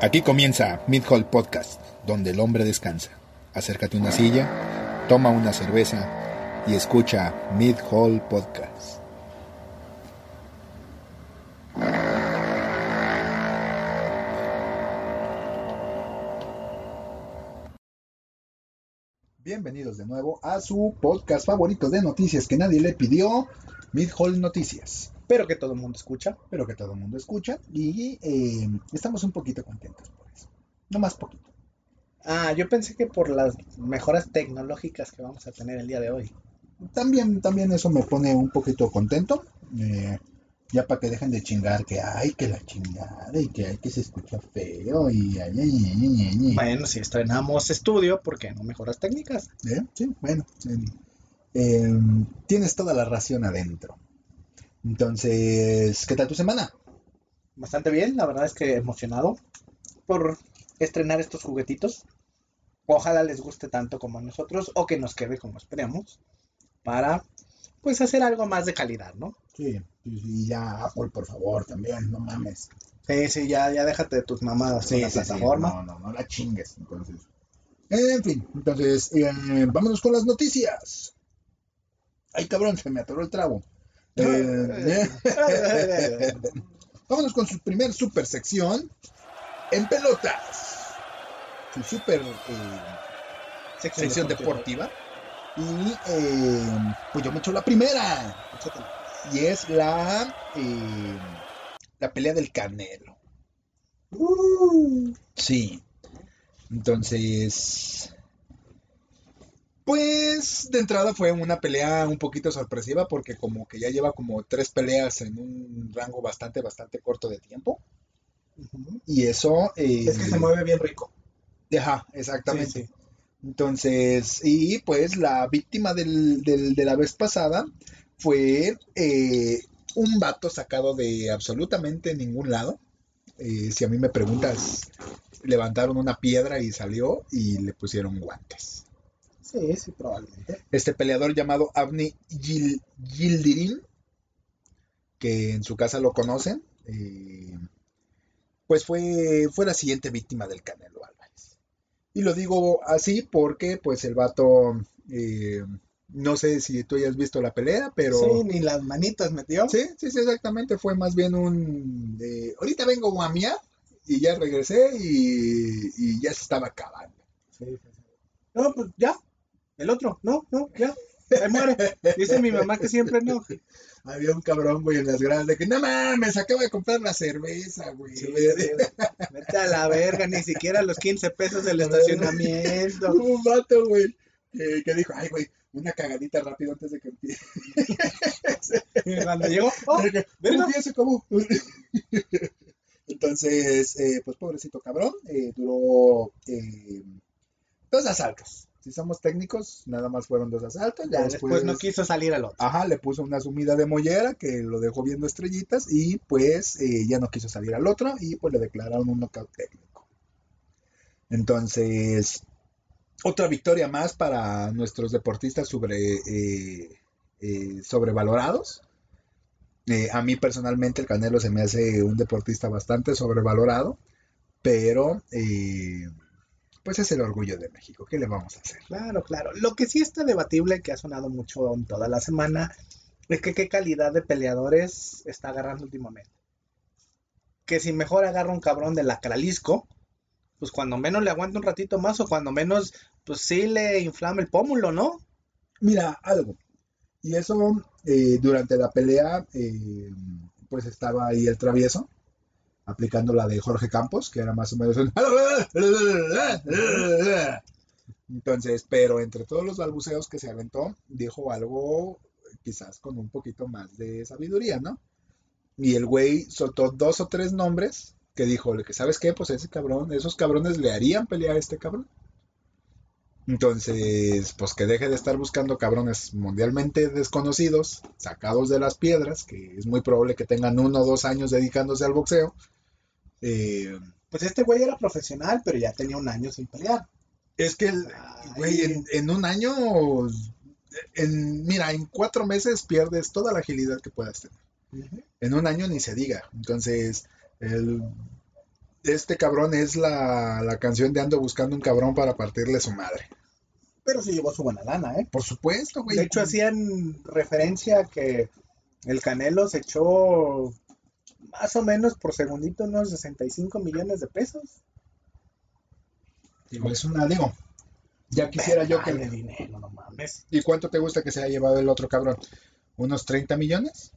Aquí comienza Mid Hall Podcast, donde el hombre descansa. Acércate a una silla, toma una cerveza y escucha Mid Hall Podcast. Bienvenidos de nuevo a su podcast favorito de noticias que nadie le pidió, Mid Hall Noticias pero que todo el mundo escucha. pero que todo el mundo escucha y eh, estamos un poquito contentos por eso. No más poquito. Ah, yo pensé que por las mejoras tecnológicas que vamos a tener el día de hoy. También, también eso me pone un poquito contento. eh, ya para que dejen de chingar que hay que la chingada y que hay que se escucha feo y ay, ay, ay. Bueno, si estrenamos estudio, ¿por qué no mejoras técnicas? ¿Eh? Sí, bueno. sí. Eh, tienes toda la ración adentro. Entonces, ¿qué tal tu semana? Bastante bien, la verdad es que emocionado por estrenar estos juguetitos. Ojalá les guste tanto como a nosotros o que nos quede como esperemos para pues hacer algo más de calidad, ¿no? Sí, y ya Apple, por favor, también, no mames. Sí, sí, ya, ya déjate de tus mamadas Sí, con la sí, sí, plataforma. No, no, no la chingues. Entonces. En fin, entonces, eh, vámonos con las noticias. Ay, cabrón, se me atoró el trago. Eh, vámonos con su primer super sección. En pelotas. Su super eh, sección deportiva. Y eh, pues yo me echo la primera. Y es la, la pelea del Canelo. Uh, Sí. Entonces, pues de entrada fue una pelea un poquito sorpresiva porque como que ya lleva como tres peleas en un rango bastante, bastante corto de tiempo. Y eso... eh, Es que se mueve bien rico. Ajá, exactamente. Sí, sí. Entonces, y pues la víctima del, del- de la vez pasada fue eh, un vato sacado de absolutamente ningún lado. Eh, si a mí me preguntas, levantaron una piedra y salió y le pusieron guantes. Sí, sí, probablemente. Este peleador llamado Avni Yil- Yildirim, que en su casa lo conocen, eh, pues fue, fue la siguiente víctima del Canelo Álvarez. Y lo digo así porque pues el vato, eh, no sé si tú hayas visto la pelea, pero... Sí, ni las manitas metió. Sí, sí, sí, exactamente. Fue más bien un. de, ahorita vengo a miar y ya regresé y, y ya se estaba acabando. Sí, sí, sí. No, pues ya. El otro, no, no, ya. Se muere. Dice mi mamá que siempre no. Había un cabrón, güey, en las gradas de que no mames, acaba de comprar la cerveza, güey. Sí, Vete a la verga, ni siquiera los 15 pesos del estacionamiento. Hubo un vato, güey, que, que dijo, ay, güey, una cagadita rápido antes de que empiece. Cuando llegó, oh, De que, verga. "Uy, ya se acabó". Entonces, eh, pues pobrecito cabrón, eh, duró eh, dos asaltos. Si somos técnicos, nada más fueron dos asaltos. Ya después, después no quiso salir al otro. Ajá, le puso una sumida de mollera que lo dejó viendo estrellitas y pues eh, ya no quiso salir al otro y pues le declararon un knockout técnico. Entonces, otra victoria más para nuestros deportistas sobre, eh, eh, sobrevalorados. A mí personalmente el Canelo se me hace un deportista bastante sobrevalorado, pero eh, pues es el orgullo de México. ¿Qué le vamos a hacer? Claro, claro. Lo que sí está debatible, que ha sonado mucho en toda la semana, es que qué calidad de peleadores está agarrando últimamente. Que si mejor agarra un cabrón de la Cralisco, pues cuando menos le aguanta un ratito más o cuando menos, pues sí le inflama el pómulo, ¿no? Mira, algo. Y eso, eh, durante la pelea, eh, pues estaba ahí el travieso, aplicando la de Jorge Campos, que era más o menos. Entonces, pero entre todos los balbuceos que se aventó, dijo algo quizás con un poquito más de sabiduría, ¿no? Y el güey soltó dos o tres nombres que dijo, que sabes qué, pues ese cabrón, esos cabrones le harían pelear a este cabrón. Entonces, pues que deje de estar buscando cabrones mundialmente desconocidos, sacados de las piedras, que es muy probable que tengan uno o dos años dedicándose al boxeo. Eh, Pues este güey era profesional, pero ya tenía un año sin pelear. es que, el- güey, en, en un año, en, mira, en cuatro meses pierdes toda la agilidad que puedas tener. En un año ni se diga. Entonces, el este cabrón es la, la canción de Ando buscando un cabrón para partirle su madre. Pero sí llevó su buena lana, ¿eh? Por supuesto, güey. De hecho, hacían referencia a que el Canelo se echó más o menos por segundito unos 65 millones de pesos. Digo, es una, digo, ya quisiera yo que... Dinero, no mames. ¿Y cuánto te gusta que se haya llevado el otro cabrón? ¿Unos 30 millones?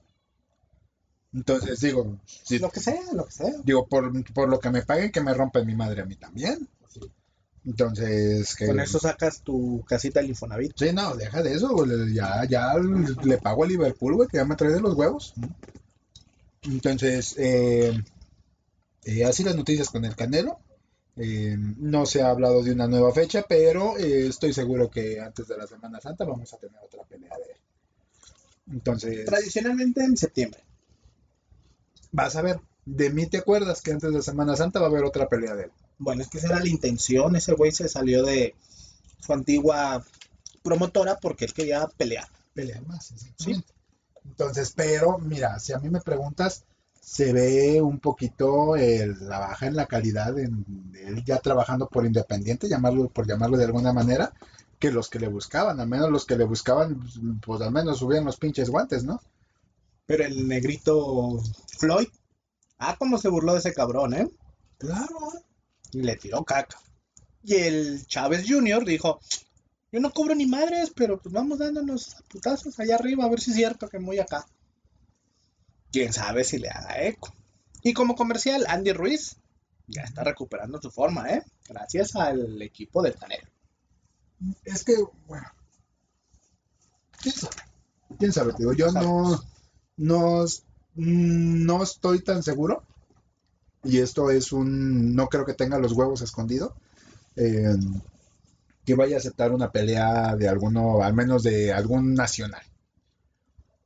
Entonces, digo, si- Lo que sea, lo que sea. digo por, por lo que me paguen, que me rompen mi madre a mí también. Entonces, que... Con eso sacas tu casita del Infonavit. Sí, no, deja de eso, ya, ya le pago a Liverpool, güey, que ya me trae de los huevos. Entonces, eh, eh, así las noticias con el Canelo. Eh, no se ha hablado de una nueva fecha, pero eh, estoy seguro que antes de la Semana Santa vamos a tener otra pelea de él. Entonces, Tradicionalmente en septiembre. vas a ver, de mí te acuerdas que antes de Semana Santa va a haber otra pelea de él. Bueno, es que esa era la intención. Ese güey se salió de su antigua promotora porque él quería pelear. pelear más, exactamente. Entonces, pero mira, si a mí me preguntas, se ve un poquito el- la baja en la calidad en, él ya trabajando por independiente, llamarlo, por llamarlo de alguna manera, que los que le buscaban, al menos los que le buscaban, pues al menos subían los pinches guantes, ¿no? Pero el negrito Floyd, ah, cómo se burló de ese cabrón, ¿eh? Claro. Y le tiró caca. Y el Chávez Jr. dijo, yo no cobro ni madres, pero pues vamos dándonos putazos allá arriba, a ver si es cierto que muy acá. Quién sabe si le haga eco. Y como comercial, Andy Ruiz ya está recuperando su forma, ¿eh? Gracias al equipo del Canelo. Es que, bueno, quién sabe, quién sabe, digo, yo no, no, no estoy tan seguro, y esto es un, no creo que tenga los huevos escondidos, eh, que vaya a aceptar una pelea de alguno, al menos de algún nacional.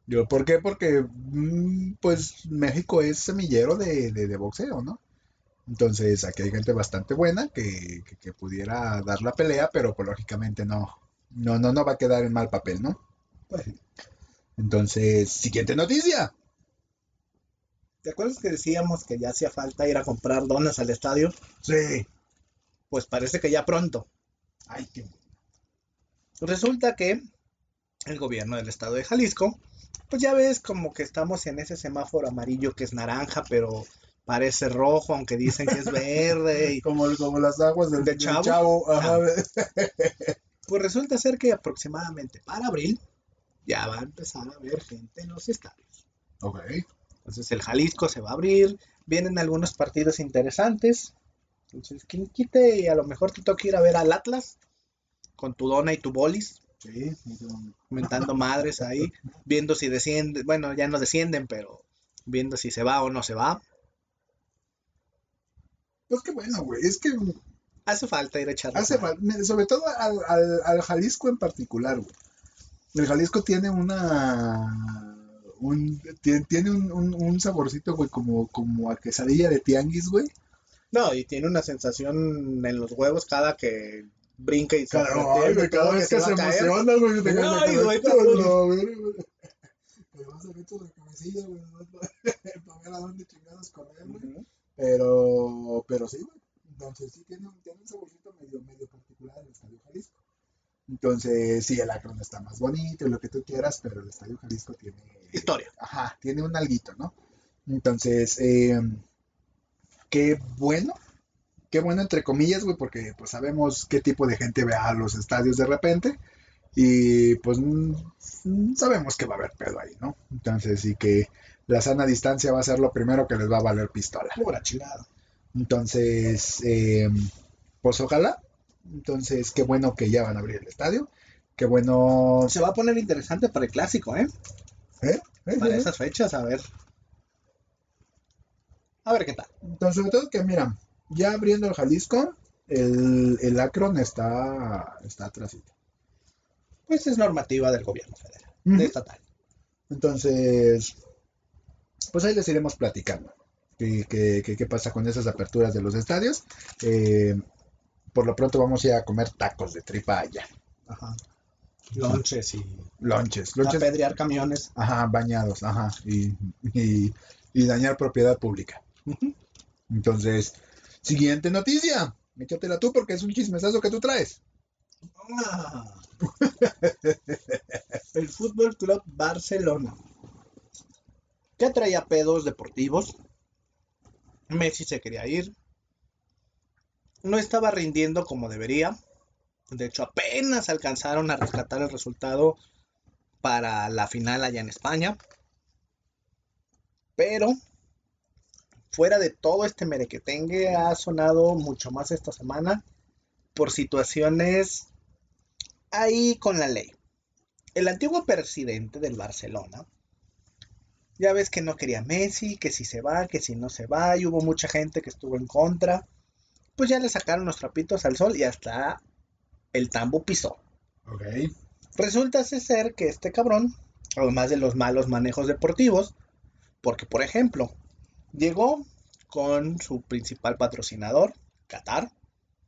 Yo, ¿Por qué? Porque, mm, pues, México es semillero de, de, de boxeo, ¿no? Entonces, aquí hay gente bastante buena que, que, que pudiera dar la pelea, pero pues, lógicamente no, no, no, no va a quedar en mal papel, ¿no? Pues, Entonces, siguiente noticia. ¿Te acuerdas que decíamos que ya hacía falta ir a comprar donas al estadio? Sí. Pues parece que ya pronto. Ay, qué Resulta que el gobierno del estado de Jalisco, pues ya ves como que estamos en ese semáforo amarillo que es naranja, pero parece rojo, aunque dicen que es verde. Y, como, como las aguas del, ¿De del Chavo? chavo. ajá. pues resulta ser que aproximadamente para abril ya va a empezar a haber gente en los estadios. Ok. Entonces el Jalisco se va a abrir, vienen algunos partidos interesantes. Entonces, quien quite y a lo mejor te toca ir a ver al Atlas con tu dona y tu bolis, Sí. mentando madres ahí, viendo si descienden, bueno, ya no descienden, pero viendo si se va o no se va. Pues qué bueno, güey. Es que Hace falta ir a echarle hace falta, sobre todo al, al, al Jalisco en particular, güey. El Jalisco tiene una. Un, tiene, tiene un, un, un saborcito, güey, como, como a quesadilla de tianguis, güey. No, y tiene una sensación en los huevos cada que brinca y se ay, güey, cada vez que se emociona, güey. te Ay, güey, no, güey. Te vas a meter la cabecilla, güey, para ver a dónde chingados correr, güey. Pero, pero sí, güey. Entonces sí tiene, un- tiene un saborcito medio, medio particular el Estadio Jalisco. Entonces, sí, el Akron está más bonito y lo que tú quieras, pero el Estadio Jalisco tiene... Historia. Ajá, tiene un alguito, ¿no? Entonces, eh, qué bueno, qué bueno entre comillas, güey, porque pues sabemos qué tipo de gente ve a los estadios de repente y pues mm, sabemos que va a haber pedo ahí, ¿no? Entonces, sí que la sana distancia va a ser lo primero que les va a valer pistola. Pura chingada. Entonces, eh, pues ojalá. Entonces, qué bueno que ya van a abrir el estadio. Qué bueno. Se va a poner interesante para el clásico, ¿eh? ¿eh? ¿Eh? Para ¿Eh? esas fechas, a ver. A ver qué tal. Entonces, sobre todo que, mira, ya abriendo el Jalisco, el, el Akron está, está atrasito. Pues es normativa del gobierno federal, Ujú. de estatal. Entonces, pues ahí les iremos platicando. ¿Qué, qué, qué- qué pasa con esas aperturas de los estadios? Eh, por lo pronto vamos a ir a comer tacos de tripa allá. Ajá. Lonches y Lonches. Lonches apedrear camiones. Ajá, bañados, ajá, y, y, y dañar propiedad pública. Entonces, Siguiente noticia. Échatela tú porque es un chismesazo que tú traes. Ah. El Fútbol Club Barcelona. Que traía pedos deportivos. Messi se quería ir. No estaba rindiendo como debería. De hecho, apenas alcanzaron a rescatar el resultado para la final allá en España. Pero, fuera de todo este merequetengue, ha sonado mucho más esta semana por situaciones ahí con la ley. El antiguo presidente del Barcelona, ya ves que no quería Messi, que si se va, que si no se va, y hubo mucha gente que estuvo en contra. Pues ya le sacaron los trapitos al sol y hasta el tambo pisó. Ok. Resulta ser que este cabrón, además de los malos manejos deportivos, porque por ejemplo, llegó con su principal patrocinador, Qatar,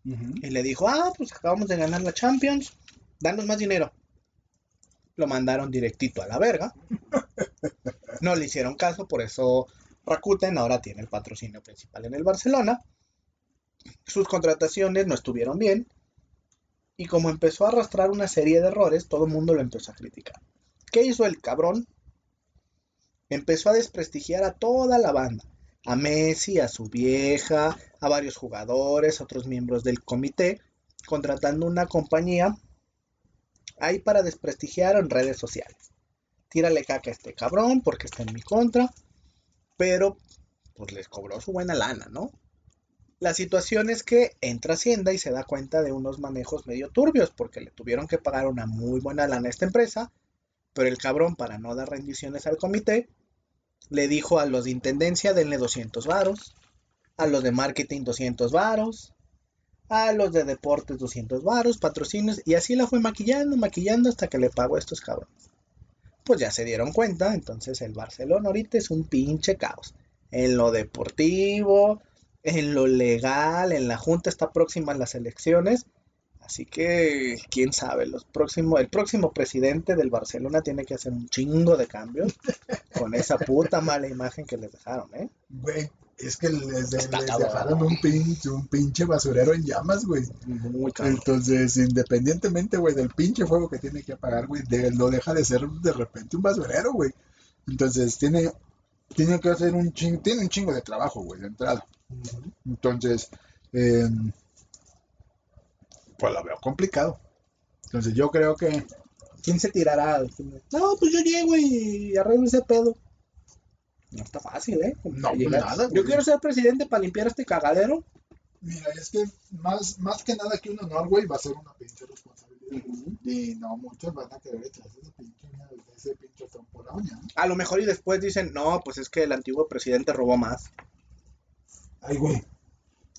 y le dijo, ah, pues acabamos de ganar la Champions, danos más dinero. Lo mandaron directito a la verga. No le hicieron caso, por eso Rakuten ahora tiene el patrocinio principal en el Barcelona. Sus contrataciones no estuvieron bien. Y como empezó a arrastrar una serie de errores, todo el mundo lo empezó a criticar. ¿Qué hizo el cabrón? Empezó a desprestigiar a toda la banda. A Messi, a su vieja, a varios jugadores, a otros miembros del comité, contratando una compañía ahí para desprestigiar en redes sociales. Tírale caca a este cabrón porque está en mi contra, pero pues les cobró su buena lana, ¿no? La situación es que entra Hacienda y se da cuenta de unos manejos medio turbios porque le tuvieron que pagar una muy buena lana a esta empresa, pero el cabrón para no dar rendiciones al comité le dijo a los de intendencia denle 200 varos, a los de marketing 200 varos, a los de deportes 200 varos, patrocinios, y así la fue maquillando, maquillando hasta que le pagó a estos cabrones. Pues ya se dieron cuenta, entonces el Barcelona ahorita es un pinche caos. En lo deportivo, en lo legal, en la Junta está próxima las elecciones. Así que, quién sabe, los próximos, el próximo presidente del Barcelona tiene que hacer un chingo de cambios con esa puta mala imagen que les dejaron, ¿eh? Güey, es que les, de- les dejaron un pinche, un pinche basurero en llamas, güey. Muy. Entonces, independientemente, güey, del pinche fuego que tiene que apagar, güey, de- no deja de ser de repente un basurero, güey. Entonces, tiene, tiene que hacer un chingo, tiene un chingo de trabajo, güey, de entrada. Entonces, eh, pues lo veo complicado. Entonces, yo creo que, ¿Quién se tirará? No, pues yo llego y arreglo ese pedo. No está fácil, ¿eh? No, pues nada, güey. Yo quiero ser presidente para limpiar este cagadero. mira, es que más, más que nada que un honor, güey, va a ser una pinche responsabilidad. Y no muchos van a querer echarse ese pinche, ese pinche trompo a la uña. ¿no? A lo mejor y después dicen, no, pues es que el antiguo presidente robó más. Ay, güey.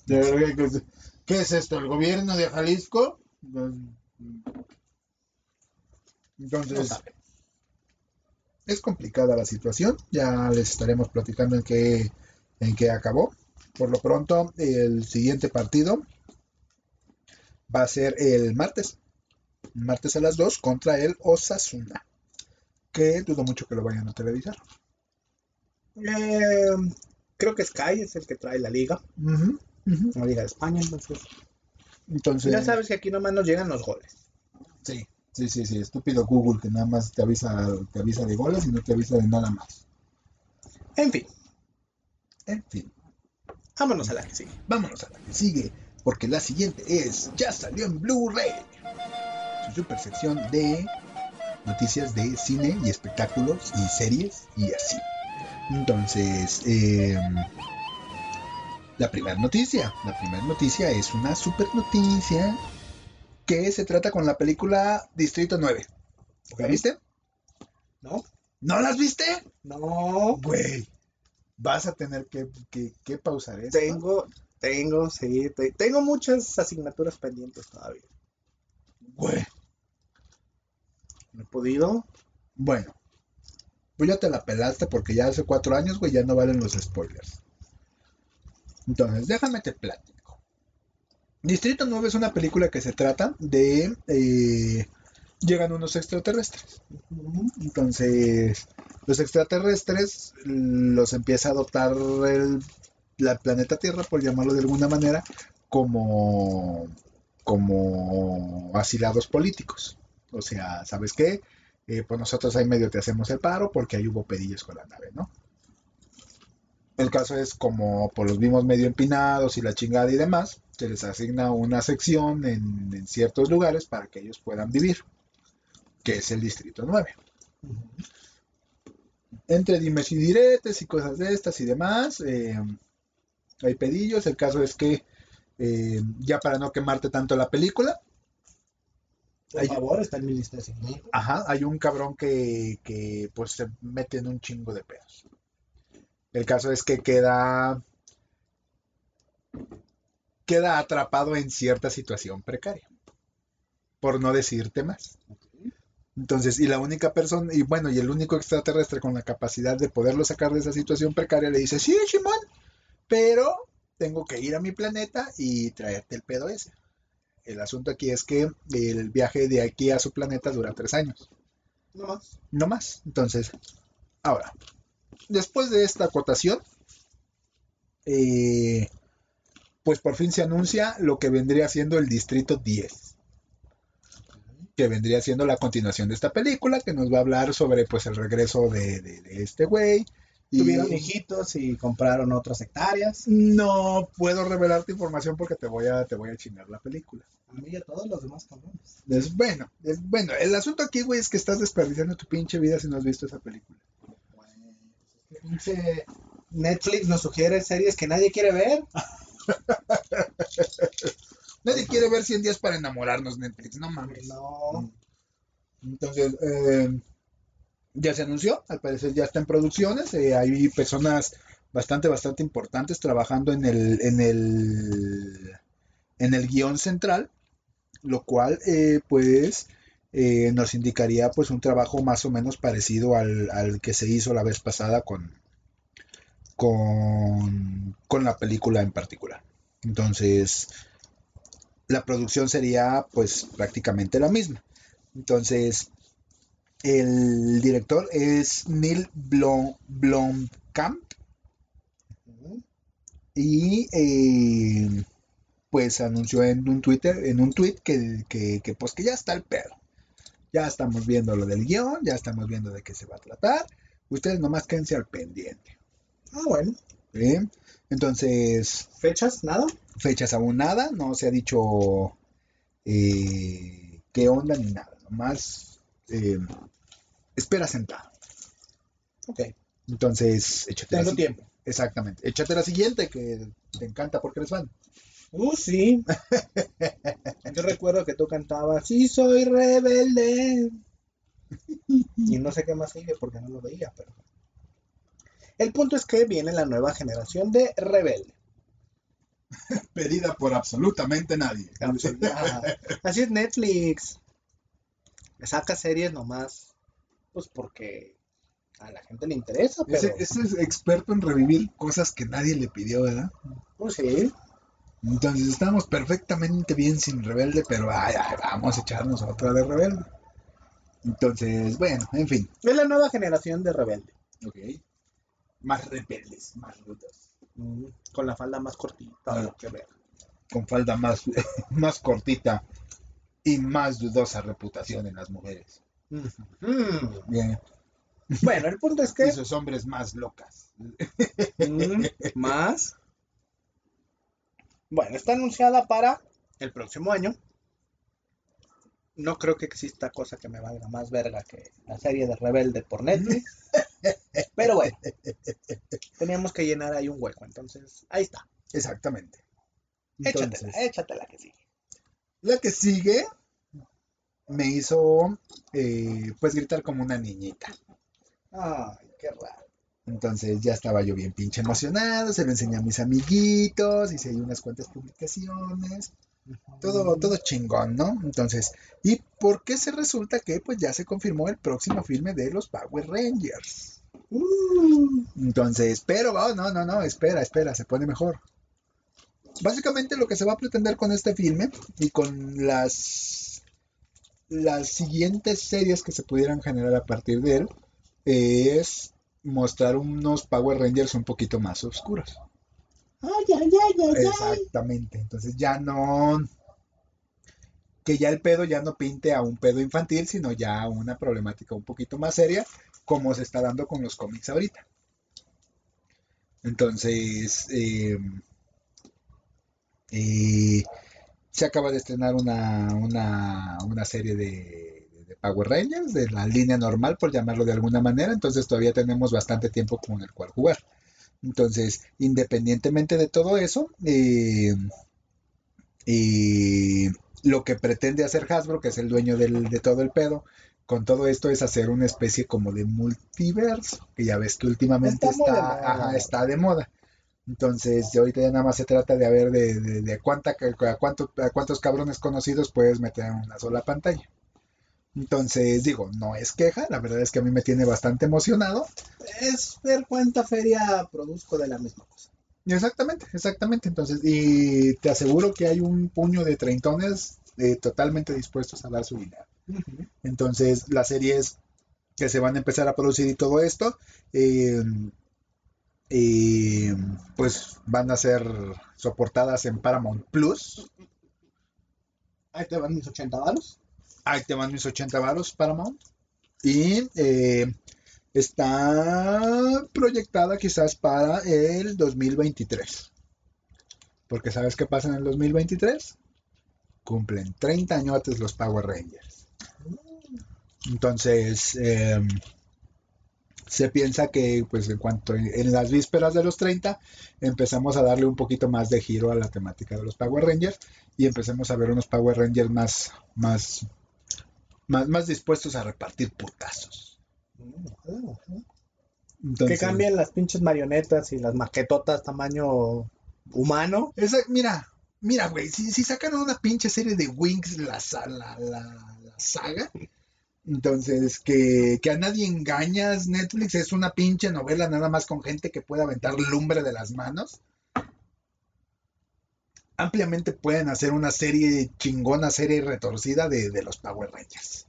De verdad que es- ¿Qué es esto? ¿El gobierno de Jalisco? No Entonces, es complicada la situación. Ya les estaremos platicando en qué, en qué acabó. Por lo pronto, el siguiente partido va a ser el martes. Martes a las 2 contra el Osasuna. Que dudo mucho que lo vayan a televisar. Eh, creo que Sky es el que trae la liga, La liga de España, entonces. Entonces, Ya sabes que aquí nomás nos llegan los goles. Sí, sí, sí, sí, estúpido Google que nada más te avisa, te avisa de goles y no te avisa de nada más. En fin, En fin, vámonos a la que sigue. vámonos a la que sigue, porque la siguiente es, ya salió en Blu-ray, su super sección de noticias de cine y espectáculos y series y así. Entonces, eh, la primera noticia, la primera noticia es una super noticia que se trata con la película Distrito 9. ¿La viste? ¿No? ¿No las viste? No. Güey, vas a tener que, que- que pausar esto. Tengo, tengo, sí, te- tengo muchas asignaturas pendientes todavía. Güey, No he podido. bueno, pues ya te la pelaste porque ya hace cuatro años, güey, ya no valen los spoilers. Entonces, déjame te platico. Distrito 9 es una película que se trata de... eh, llegan unos extraterrestres. Entonces, los extraterrestres los empieza a adoptar el la planeta Tierra, por llamarlo de alguna manera, como, como asilados políticos. O sea, ¿sabes qué? Eh, pues nosotros ahí medio te hacemos el paro porque ahí hubo pedillos con la nave, ¿no? El caso es como por los vimos medio empinados y la chingada y demás, se les asigna una sección en, en ciertos lugares para que ellos puedan vivir, que es el Distrito 9 entre dimes y diretes y cosas de estas y demás. eh, hay pedillos. El caso es que, eh, ya para no quemarte tanto la película, Por Ay. favor, está en mi lista de seguimiento. ajá, hay un cabrón que, que pues se mete en un chingo de pedos. El caso es que queda, queda atrapado en cierta situación precaria, por no decirte más. Entonces, y la única persona, y bueno, y el único extraterrestre con la capacidad de poderlo sacar de esa situación precaria le dice, sí, Shimon, pero tengo que ir a mi planeta y traerte el pedo ese. El asunto aquí es que el viaje de aquí a su planeta dura tres años, No más. no más. Entonces, ahora, después de esta acotación, eh, pues por fin se anuncia lo que vendría siendo el Distrito 10 que vendría siendo la continuación de esta película, que nos va a hablar sobre pues el regreso de, de- de este güey. Y Tuvieron hijitos y compraron otras hectáreas. no puedo revelarte información porque te voy a, te voy a chingar la película. A mí y a todos los demás cabrones. Es bueno, es bueno. El asunto aquí, güey, es que estás desperdiciando tu pinche vida si no has visto esa película. Pinche Netflix nos sugiere series que nadie quiere ver. Nadie quiere ver 100 días para enamorarnos, Netflix, no mames. No. Entonces, eh, ya se anunció, al parecer ya está en producciones, eh, hay personas bastante, bastante importantes trabajando en el, en el, en el guion central, lo cual, eh, pues, eh, nos indicaría, pues, un trabajo más o menos parecido al, al que se hizo la vez pasada con, con, con la película en particular. Entonces, la producción sería, pues, prácticamente la misma. Entonces, el director es Neil Blom, Blomkamp y eh, pues anunció en un Twitter, en un tweet que, que, que, pues que ya está el pedo. Ya estamos viendo lo del guion, ya estamos viendo de qué se va a tratar. Ustedes nomás quédense al pendiente. Ah, bueno. Entonces, ¿Fechas? ¿Nada? fechas aún nada, no se ha dicho eh, qué onda ni nada, nomás eh, espera sentado. Ok. Entonces, échate la Tengo si- tiempo. Exactamente, échate la siguiente que te encanta porque eres fan. Uh, sí. Yo recuerdo que tú cantabas, sí soy rebelde. Y no sé qué más sigue porque no lo veía, pero. El punto es que viene la nueva generación de rebelde. Pedida por absolutamente nadie. Así es Netflix. Saca series nomás, pues porque a la gente le interesa, pero Ese, ese es experto en revivir cosas que nadie le pidió, ¿verdad? pues sí. Entonces estamos perfectamente bien sin rebelde, pero ay, ay, vamos a echarnos otra de rebelde. Entonces, bueno, en fin. Es la nueva generación de rebelde. Ok. Más rebeldes, más rudos. Mm, Con la falda más cortita. Ah. que ver. Con falda más, más cortita y más dudosa reputación en las mujeres. Mm. Bien. Bueno, el punto es Y que sus hombres más locas. Mm, más. Bueno, está anunciada para el próximo año. No creo que exista cosa que me valga más verga que la serie de Rebelde por Netflix. Pero bueno, teníamos que llenar ahí un hueco. Entonces, ahí está. Exactamente. Échatela, Entonces, échatela que sigue. la que sigue me hizo eh, pues gritar como una niñita. Ay, qué raro. Entonces ya estaba yo bien pinche emocionado, se lo enseñé a mis amiguitos, hice ahí unas cuantas publicaciones, todo, todo chingón, ¿no? Entonces, ¿y por qué se resulta que pues ya se confirmó el próximo filme de los Power Rangers? Uh, Entonces, pero oh, no, no, no, espera, espera, se pone mejor. Básicamente lo que se va a pretender con este filme y con las las siguientes series que se pudieran generar a partir de él es mostrar unos Power Rangers un poquito más oscuros. Ay, ay, ay. Exactamente. Entonces ya no. Que ya el pedo ya no pinte a un pedo infantil, sino ya a una problemática un poquito más seria, como se está dando con los cómics ahorita. Entonces, eh, eh, se acaba de estrenar una, una, una serie de Power Rangers, de la línea normal, por llamarlo de alguna manera. Entonces todavía tenemos bastante tiempo con el cual jugar. Entonces, independientemente de todo eso, eh, eh, lo que pretende hacer Hasbro, que es el dueño del- de todo el pedo, con todo esto es hacer una especie como de multiverso, que ya ves que últimamente Está está, moda. ajá, está de moda. Entonces, ya ahorita ya nada más se trata de ver de, de- de cuánta, a, cuánto, a cuántos cabrones conocidos puedes meter en una sola pantalla. Entonces, digo, no es queja, la verdad es que a mí me tiene bastante emocionado. Es ver cuánta feria produzco de la misma cosa. Exactamente, exactamente. Entonces, y te aseguro que hay un puño de treintones eh, totalmente dispuestos a dar su dinero. Entonces, las series que se van a empezar a producir y todo esto, eh, eh, pues van a ser soportadas en Paramount Plus. Ahí te van mis 80 varos. Ahí te van mis 80 varos Paramount. Y eh, está proyectada quizás para el 2023. Porque ¿sabes qué pasa en el 2023? Cumplen 30 añotes los Power Rangers. Entonces, eh, se piensa que pues en cuanto en las vísperas de los 30 empezamos a darle un poquito más de giro a la temática de los Power Rangers y empecemos a ver unos Power Rangers más, más, más, más dispuestos a repartir putazos. Que cambien las pinches marionetas y las maquetotas tamaño humano. esa- mira, mira, güey, si, si sacan una pinche serie de Wings la, la, la- la saga, entonces que, que a nadie engañas, Netflix es una pinche novela nada más con gente que puede aventar lumbre de las manos. Ampliamente pueden hacer una serie chingona, serie retorcida de, de los Power Rangers.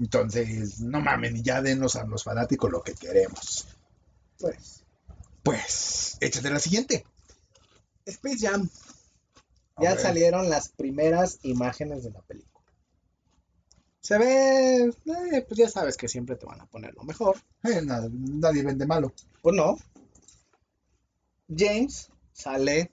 Entonces, no mamen, y ya denos a los fanáticos lo que queremos. Pues. Pues, échate la siguiente. Space Jam. Ya salieron las primeras imágenes de la película. Se ve, eh, pues ya sabes que siempre te van a poner lo mejor. Eh, na- nadie vende malo. Pues no. James sale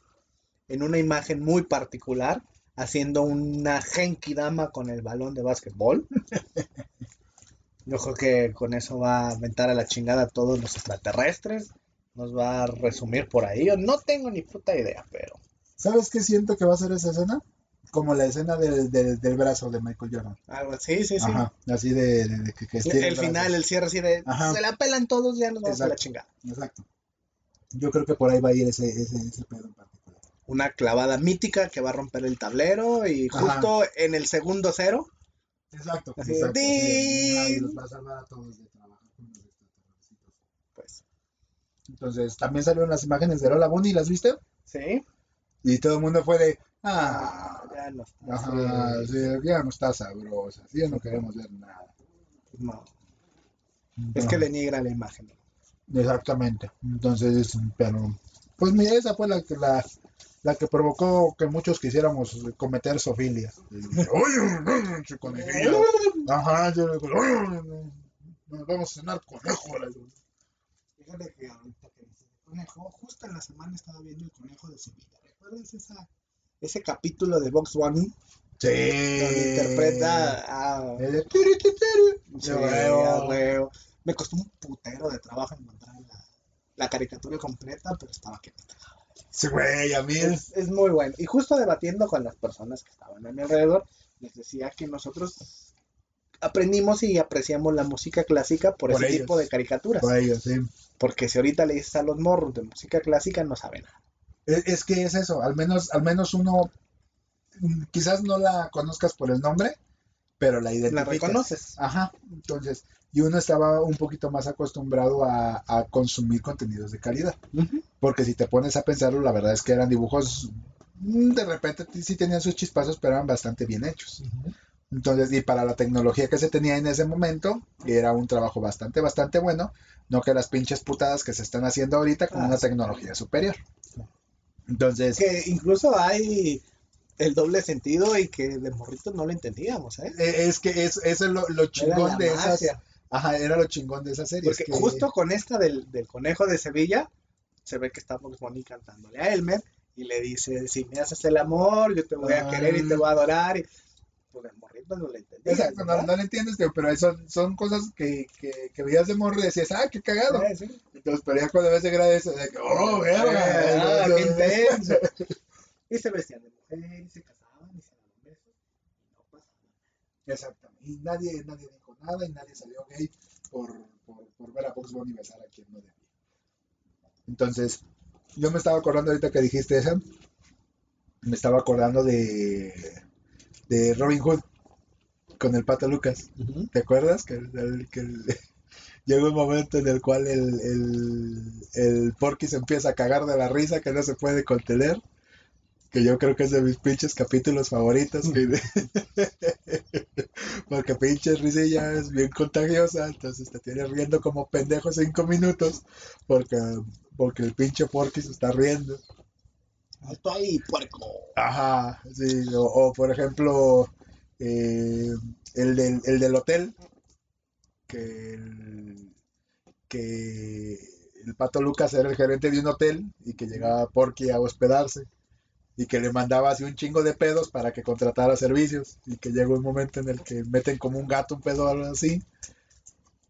en una imagen muy particular haciendo una Genki Dama con el balón de básquetbol. Yo creo que con eso va a aventar a la chingada a todos los extraterrestres. Nos va a resumir por ahí. Yo no tengo ni puta idea, pero ¿Sabes qué siento que va a ser esa escena? Como la escena del, del, del brazo de Michael Jordan. así, sí, sí. Ajá, así de, de- de que, El final, el cierre así de Ajá. se la pelan todos, ya nos vamos a la chingada. Exacto. Yo creo que por ahí va a ir ese, ese, ese pedo en particular. Una clavada mítica que va a romper el tablero y Ajá. justo en el segundo cero Exacto. Así, exacto. va a salvar a todos de trabajar con los pues Entonces, también salieron las imágenes de Lola Bunny, ¿las viste? sí. Y todo el mundo fue de, ah, ya no está. ajá, sí, ya no está sabrosa, sí, ya no queremos ver nada. no. Es que denigra la imagen. Exactamente. Entonces, pero, pues mira, esa fue la que la, la que provocó que muchos quisiéramos cometer sofilia. Ajá, yo digo, "Ay, nos vamos a cenar conejo. Fíjate que ahorita que dices conejo, justo en la semana estaba viendo el conejo de Sevilla. ¿Recuerdas esa, ese capítulo de Box Bunny Sí. donde interpreta a. El. Sí, huevo. Me costó un putero de trabajo encontrar la, la caricatura completa, pero estaba que me. Sí, güey, a mí. Es, es muy bueno. Y justo debatiendo con las personas que estaban a mi alrededor, les decía que nosotros aprendimos y apreciamos la música clásica por, Por ese ellos. tipo de caricaturas. Por ellos, sí. Porque si ahorita le dices a los morros de música clásica, no saben nada. Es, es que es eso, al menos, al menos uno, mm, quizás no la conozcas por el nombre, pero la La identificas. reconoces. Ajá, entonces, y uno estaba un poquito más acostumbrado a, a consumir contenidos de calidad, porque si te pones a pensarlo, la verdad es que eran dibujos, mm, de repente sí tenían sus chispazos, pero eran bastante bien hechos. Entonces, y para la tecnología que se tenía en ese momento, era un trabajo bastante, bastante bueno, no que las pinches putadas que se están haciendo ahorita con Ah, una sí. tecnología superior. Entonces, Que incluso hay el doble sentido y que de morritos no lo entendíamos, ¿eh? eh, es que es, eso es lo, chingón de esas. Ajá, era lo chingón de esa serie. Porque justo con esta del, del conejo de Sevilla, se ve que está Bugs Bunny cantándole a Elmer y le dice, si me haces el amor, yo te voy a Ah. querer y te voy a adorar. Y, pues el morrito no le entendía. Exacto, no, no le entiendes, tío, pero son, son cosas que, que, que veías de morro y decías, ah, qué cagado. Sí. Entonces, pero ya cuando ves de grande, eso de que, oh, verga. Ah, qué intenso. Y se vestían de mujer, y se casaban, y se daban besos, y no pasaba nada. Exactamente. Y nadie, nadie nada y nadie salió gay por, por, por ver a Bugs Bunny besar a quien no debía. Entonces, yo me estaba acordando ahorita que dijiste eso. Me estaba acordando de, de Robin Hood con el pato Lucas. ¿Te acuerdas? Que, el- el- que el- llega un momento en el cual el, el, el Porky se empieza a cagar de la risa que no se puede contener. Que yo creo que es de mis pinches capítulos favoritos. que- porque pinche risilla es bien contagiosa. Entonces te tienes riendo como pendejo cinco minutos. Porque, porque el pinche Porky se está riendo. Alto ahí, puerco. Ajá, sí, o, o, por ejemplo, eh, el, del, el del hotel, que el, que el Pato Lucas era el gerente de un hotel y que llegaba Porky a hospedarse y que le mandaba así un chingo de pedos para que contratara servicios. Y que llega un momento en el que meten como un gato un pedo o algo así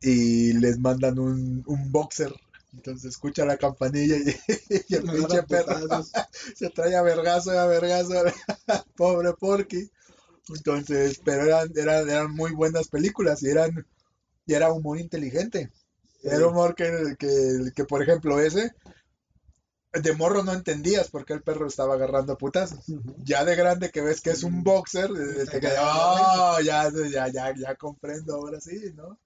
y les mandan un, un boxer. Entonces escucha la campanilla y, y el pinche perro se trae a vergazo a vergazo pobre Porky. Entonces pero eran, eran eran muy buenas películas y eran y era humor inteligente. Era humor que, que, que, por ejemplo ese de morro no entendías por qué el perro estaba agarrando putazos Ujú. ya de grande que ves que es un boxer eh, te quedas, "Oh, ya, ya, ya, ya comprendo ahora sí, ¿no?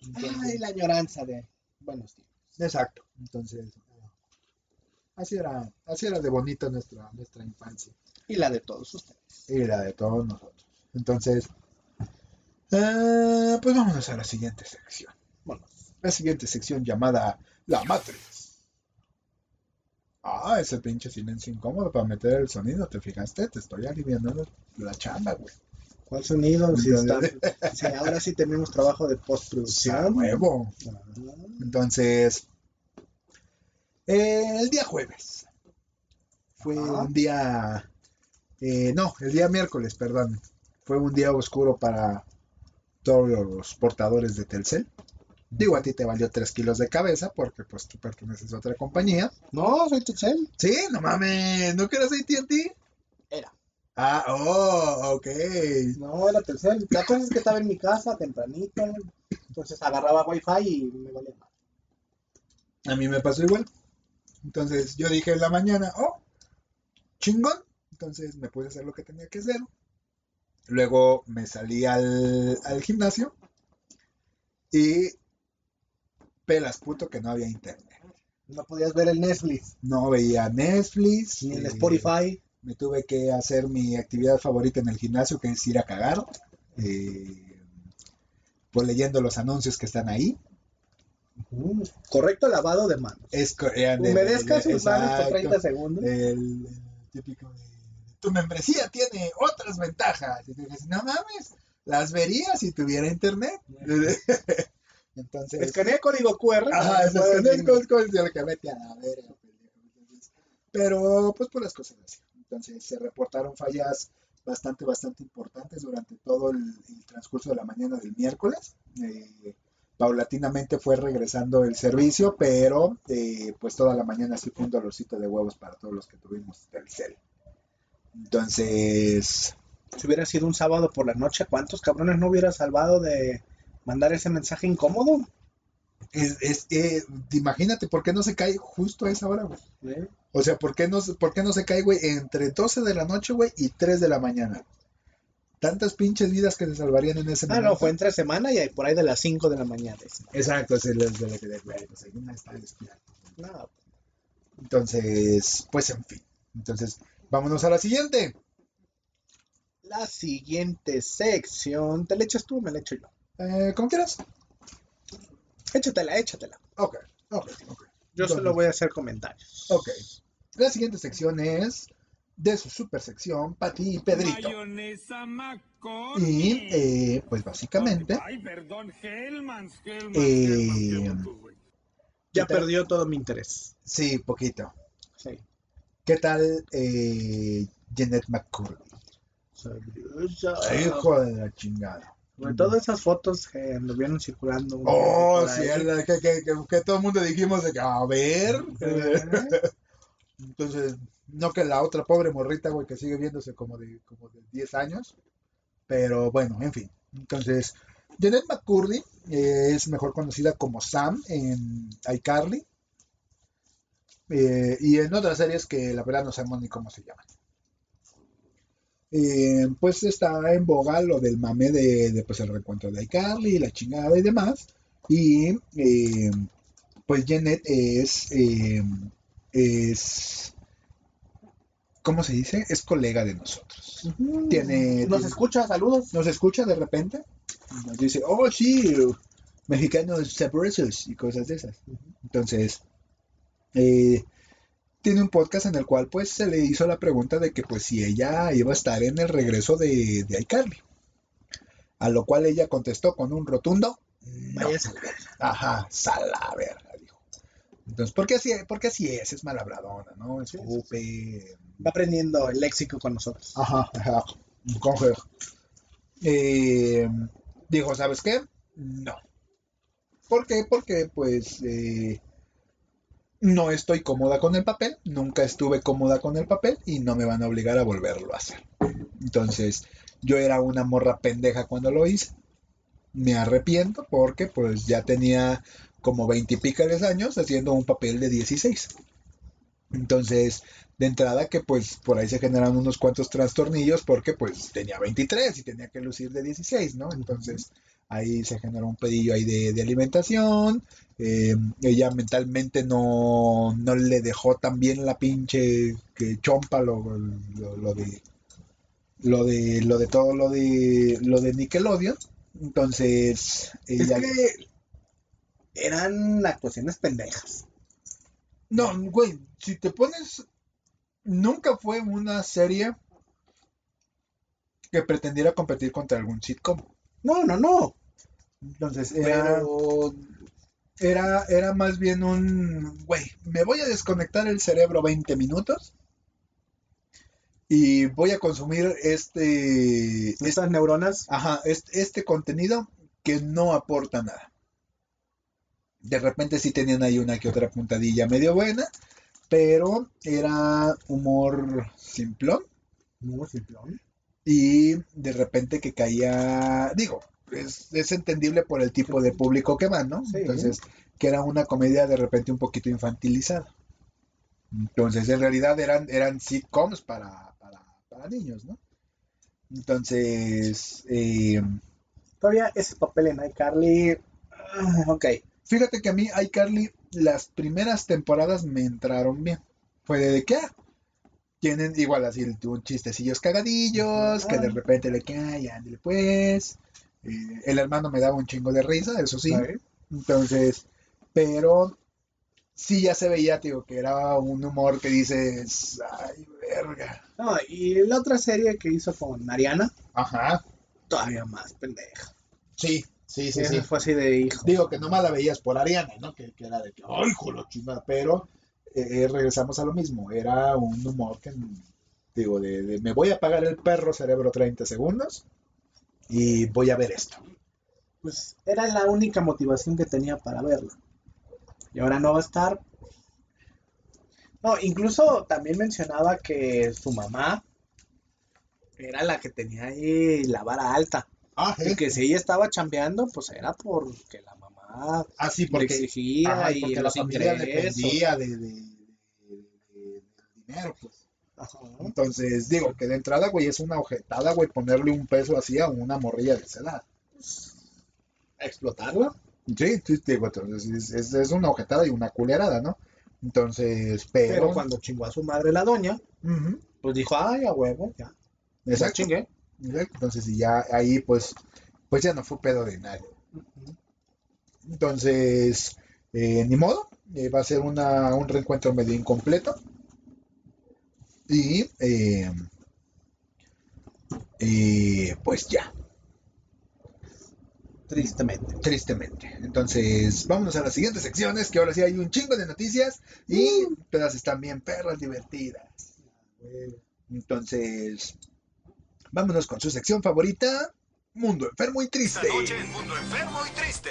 Entonces- Ay, la añoranza de buenos tiempos. Exacto. Entonces, eh, así era, así era de bonita nuestra, nuestra infancia. Y la de todos ustedes. Y la de todos nosotros. Entonces, eh, pues vámonos a la siguiente sección. Bueno, La siguiente sección llamada La Matrix. Ah, ese pinche silencio incómodo para meter el sonido, ¿te fijaste? Te estoy aliviando la chamba, güey. ¿cuál sonido? Si está- ahora sí tenemos trabajo de postproducción. huevo. Ah, Entonces, eh, el día jueves fue un día, eh, no, el día miércoles, perdón, fue un día oscuro para todos los portadores de Telcel. Digo, a ti te valió 3 kilos de cabeza porque pues tú perteneces a otra compañía. No, soy Tuxel. Sí, no mames, ¿no quieres AT&T? Era. Ah, oh, ok. No, era Telcel. La cosa es que estaba en mi casa tempranito. Entonces agarraba wifi y me valía más. A mí me pasó igual. Entonces yo dije en la mañana, oh, chingón. Entonces me pude hacer lo que tenía que hacer. Luego me salí al, al gimnasio y pelas puto que no había internet. No podías ver el Netflix, No veía Netflix. ni el eh, Spotify. Me tuve que hacer mi actividad favorita en el gimnasio, que es ir a cagar. eh, pues leyendo los anuncios que están ahí. Correcto lavado de manos. Es, Humedezca de- sus manos por exacto. 30 segundos. el, el típico de tu membresía tiene otras ventajas. Y tú dices, no mames, las vería si tuviera internet. Entonces, Escanea código QR. ajá, el que vete a la verga, pero pues por las cosas así. Entonces se reportaron fallas bastante, bastante importantes durante todo el, el transcurso de la mañana del miércoles. Eh, paulatinamente fue regresando el servicio, pero eh, pues toda la mañana sí fue un dolorcito de huevos para todos los que tuvimos Telcel. Entonces, Si hubiera sido un sábado por la noche, ¿cuántos cabrones no hubiera salvado de mandar ese mensaje incómodo? es, es, eh, imagínate por qué no se cae justo a esa hora, güey. ¿Eh? O sea, ¿por qué no, se- por qué no se cae, güey, entre 12 de la noche, güey, y 3 de la mañana? Tantas pinches vidas que se salvarían en ese Ah, momento. no, fue entre semana y por ahí de las 5 de la mañana. Exacto, es el de la que güey, pues ahí una está despierta. No, Entonces, pues en fin. Entonces, vámonos a la siguiente. la siguiente sección. ¿Te la echas tú o me la echo yo? Eh, como quieras. Échatela, échatela. Ok, ok, ok. Yo solo voy a hacer comentarios. Ok. La siguiente sección es de su super sección, Pati y Pedrito. Y eh, pues básicamente, Ay, perdón, Eh. Ya perdió todo mi interés. sí, poquito. Sí. ¿Qué tal eh, Jeanette McCurdy? Hijo de la chingada. Sobre todo esas fotos que anduvieron circulando. Oh, sí, la que, que, que, que todo el mundo dijimos de que, a ver. Entonces, no que la otra pobre morrita, güey, que sigue viéndose como de, como de 10 años. Pero bueno, en fin. Entonces, Janet McCurdy eh, es mejor conocida como Sam en iCarly. eh, y en otras series que la verdad no sabemos ni cómo se llaman. Eh, pues está en boga lo del mame de, de, pues el reencuentro de iCarly, la chingada y demás. Y eh, pues Janet es, eh, es, ¿cómo se dice? Es colega de nosotros. Tiene- Nos tiene- escucha, saludos. Nos escucha de repente, nos dice, oh sí, mexicanos sabrosos y cosas de esas. Entonces, eh, tiene un podcast en el cual pues se le hizo la pregunta de que pues si ella iba a estar en el regreso de, de iCarly. A lo cual ella contestó con un rotundo no. Váyase a. Ajá, sala verga, dijo. Entonces, porque así, porque así es, es malabradona, ¿no? Escupe. Va aprendiendo el léxico con nosotros. Ajá, ajá. Coge. Eh, dijo, ¿sabes qué? No. ¿Por qué? Porque pues eh, no estoy cómoda con el papel, nunca estuve cómoda con el papel y no me van a obligar a volverlo a hacer. Entonces, yo era una morra pendeja cuando lo hice. Me arrepiento porque pues ya tenía como veintipícales años haciendo un papel de 16. Entonces, de entrada que pues por ahí se generan unos cuantos trastornillos porque pues tenía 23 y tenía que lucir de 16, ¿no? Entonces ahí se generó un pedillo ahí de, de alimentación, eh, ella mentalmente no, no le dejó tan bien la pinche que chompa lo, lo, lo de lo de lo de todo lo de lo de Nickelodeon, entonces Es ella que eran actuaciones pendejas. No, güey, si te pones, nunca fue una serie que pretendiera competir contra algún sitcom. No, no, no. Entonces era, Pero era, era más bien un, güey, me voy a desconectar el cerebro 20 minutos y voy a consumir este, este, estas neuronas, ajá, este, este contenido que no aporta nada. De repente sí tenían ahí una que otra puntadilla medio buena, pero era humor simplón no, simplón. y de repente que caía, digo, es, es entendible por el tipo de público que va, ¿no? Sí. Entonces, que era una comedia de repente un poquito infantilizada. Entonces, en realidad eran, eran sitcoms para, para, para niños, ¿no? Entonces, eh, Todavía ese papel en iCarly. ah, ok. fíjate que a mí iCarly las primeras temporadas me entraron bien. Fue de ah, tienen igual así un chistecillos cagadillos, que de repente le cae, ándale pues. Eh, el hermano me daba un chingo de risa, eso sí. Entonces, pero sí ya se veía, tío, que era un humor que dices, ay, verga. No, y la otra serie que hizo con Ariana, Ajá, todavía más pendeja. sí, sí, sí, sí. Fue así de hijo. Digo que nomás la veías por Ariana, ¿no? Que, que era de que, ay, hijo chingada, pero eh, regresamos a lo mismo, era un humor que, digo, de, de me voy a apagar el perro cerebro 30 segundos y voy a ver esto. Pues era la única motivación que tenía para verla. Y ahora no va a estar. No, incluso también mencionaba que su mamá era la que tenía ahí la vara alta. Ah, Y que si ella estaba chambeando, pues era porque la mamá Así le porque, exigía ajá, y porque la los familia ingresos. dependía de, de- de- de- del dinero, pues. Ajá. Entonces, digo que de entrada, güey, es una ojetada, güey, ponerle un peso así a una morrilla de esa edad. Explotarla. Sí, sí, digo, entonces es, es- es una ojetada y una culerada, ¿no? Entonces, Pero pero... cuando chingó a su madre la doña, pues dijo, ay, a huevo, ya. Exacto. chingué. Entonces, y ya ahí, pues, pues ya no fue pedo de nadie. Entonces, eh, ni modo, eh, va a ser una, un reencuentro medio incompleto. Y, eh, eh, pues ya, Tristemente. tristemente. Entonces, vámonos a las siguientes secciones, que ahora sí hay un chingo de noticias y todas están bien perras, divertidas. Entonces, vámonos con su sección favorita, Mundo Enfermo y Triste. Esta noche en Mundo Enfermo y Triste.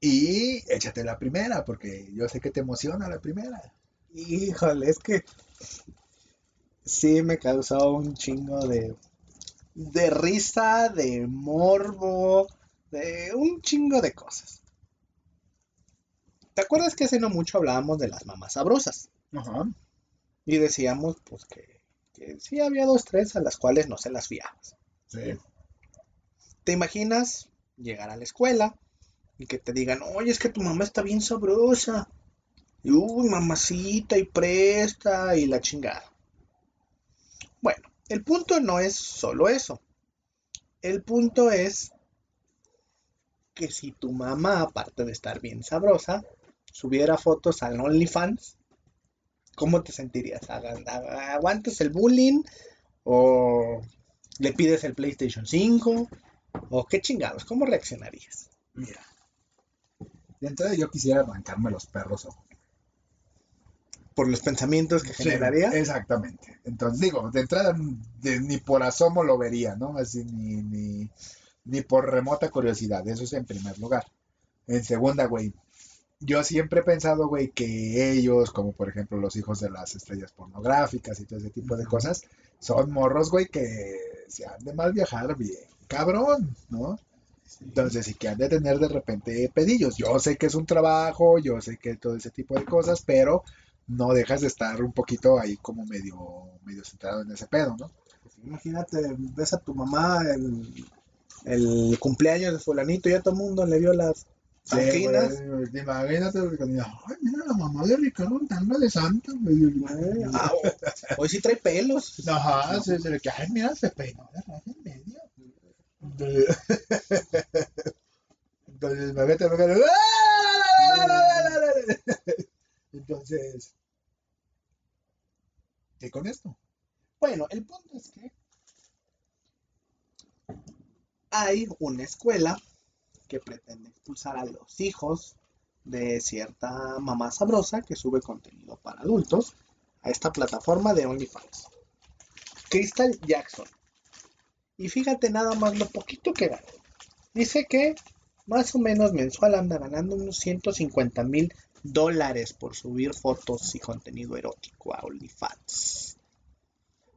Y échate la primera, porque yo sé que te emociona la primera. Híjole, es que sí me causó un chingo de, de risa, de morbo, de un chingo de cosas. ¿Te acuerdas que hace no mucho hablábamos de las mamás sabrosas? Ajá. Y decíamos pues que, que sí había dos, tres a las cuales no se las fiabas. Sí. ¿Te imaginas llegar a la escuela y que te digan, oye, es que tu mamá está bien sabrosa? Y uy, mamacita, y presta, y la chingada. Bueno, el punto no es solo eso. El punto es que si tu mamá, aparte de estar bien sabrosa, subiera fotos al OnlyFans, ¿cómo te sentirías? ¿Agu- agu- ¿Aguantas el bullying? ¿O le pides el PlayStation 5? ¿O qué chingados? ¿Cómo reaccionarías? Mira. De entrada yo quisiera arrancarme los perros. ojo. ¿Por los pensamientos que Sí, generaría? exactamente. Entonces, digo, de entrada de- ni por asomo lo vería, ¿no? Así ni, ni, ni por remota curiosidad. Eso es en primer lugar. En segunda, güey. Yo siempre he pensado, güey, que ellos, como por ejemplo los hijos de las estrellas pornográficas y todo ese tipo de cosas, son morros, güey, que se han de mal viajar bien, cabrón, ¿no? Entonces, sí que han de tener de repente pedillos. Yo sé que es un trabajo, yo sé que todo ese tipo de cosas, pero no dejas de estar un poquito ahí como medio, medio centrado en ese pedo, ¿no? Imagínate, ves a tu mamá el, el cumpleaños de fulanito y ya todo el mundo le vio las Sí, imagínate, ay, mira la mamá de Ricardo andando de santa. Eh, ah, hoy sí trae pelos. Ajá, se, se le que, ay, mira, se peinó de raja en medio. Entonces, entonces imagínate, imagínate, Entonces, ¿qué con esto? Bueno, el punto es que hay una escuela que pretende expulsar a los hijos de cierta mamá sabrosa que sube contenido para adultos a esta plataforma de OnlyFans. Crystal Jackson. Y fíjate nada más lo poquito que gana. Dice que más o menos mensual anda ganando unos 150 mil dólares por subir fotos y contenido erótico a OnlyFans.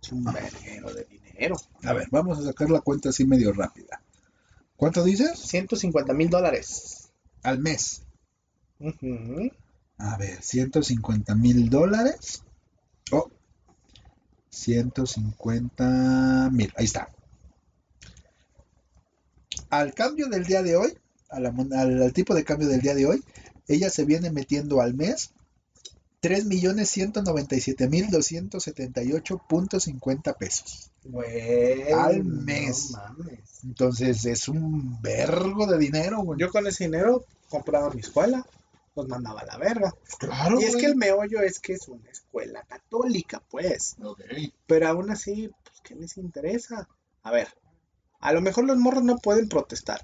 Es un verguero de dinero. A ver, vamos a sacar la cuenta así medio rápida. ¿Cuánto dices? 150 mil dólares. Al mes. A ver, 150 mil dólares. Oh, 150 mil. Ahí está. Al cambio del día de hoy, a la al, al tipo de cambio del día de hoy, ella se viene metiendo al mes 3.197.278.50 pesos. Güey, Al no mes. mames. Entonces es un vergo de dinero, güey. Yo con ese dinero compraba mi escuela, los mandaba a la verga. claro, Y es que el meollo es que es una escuela católica, pues. Pero aún así, pues, ¿qué les interesa? A ver, a lo mejor los morros no pueden protestar.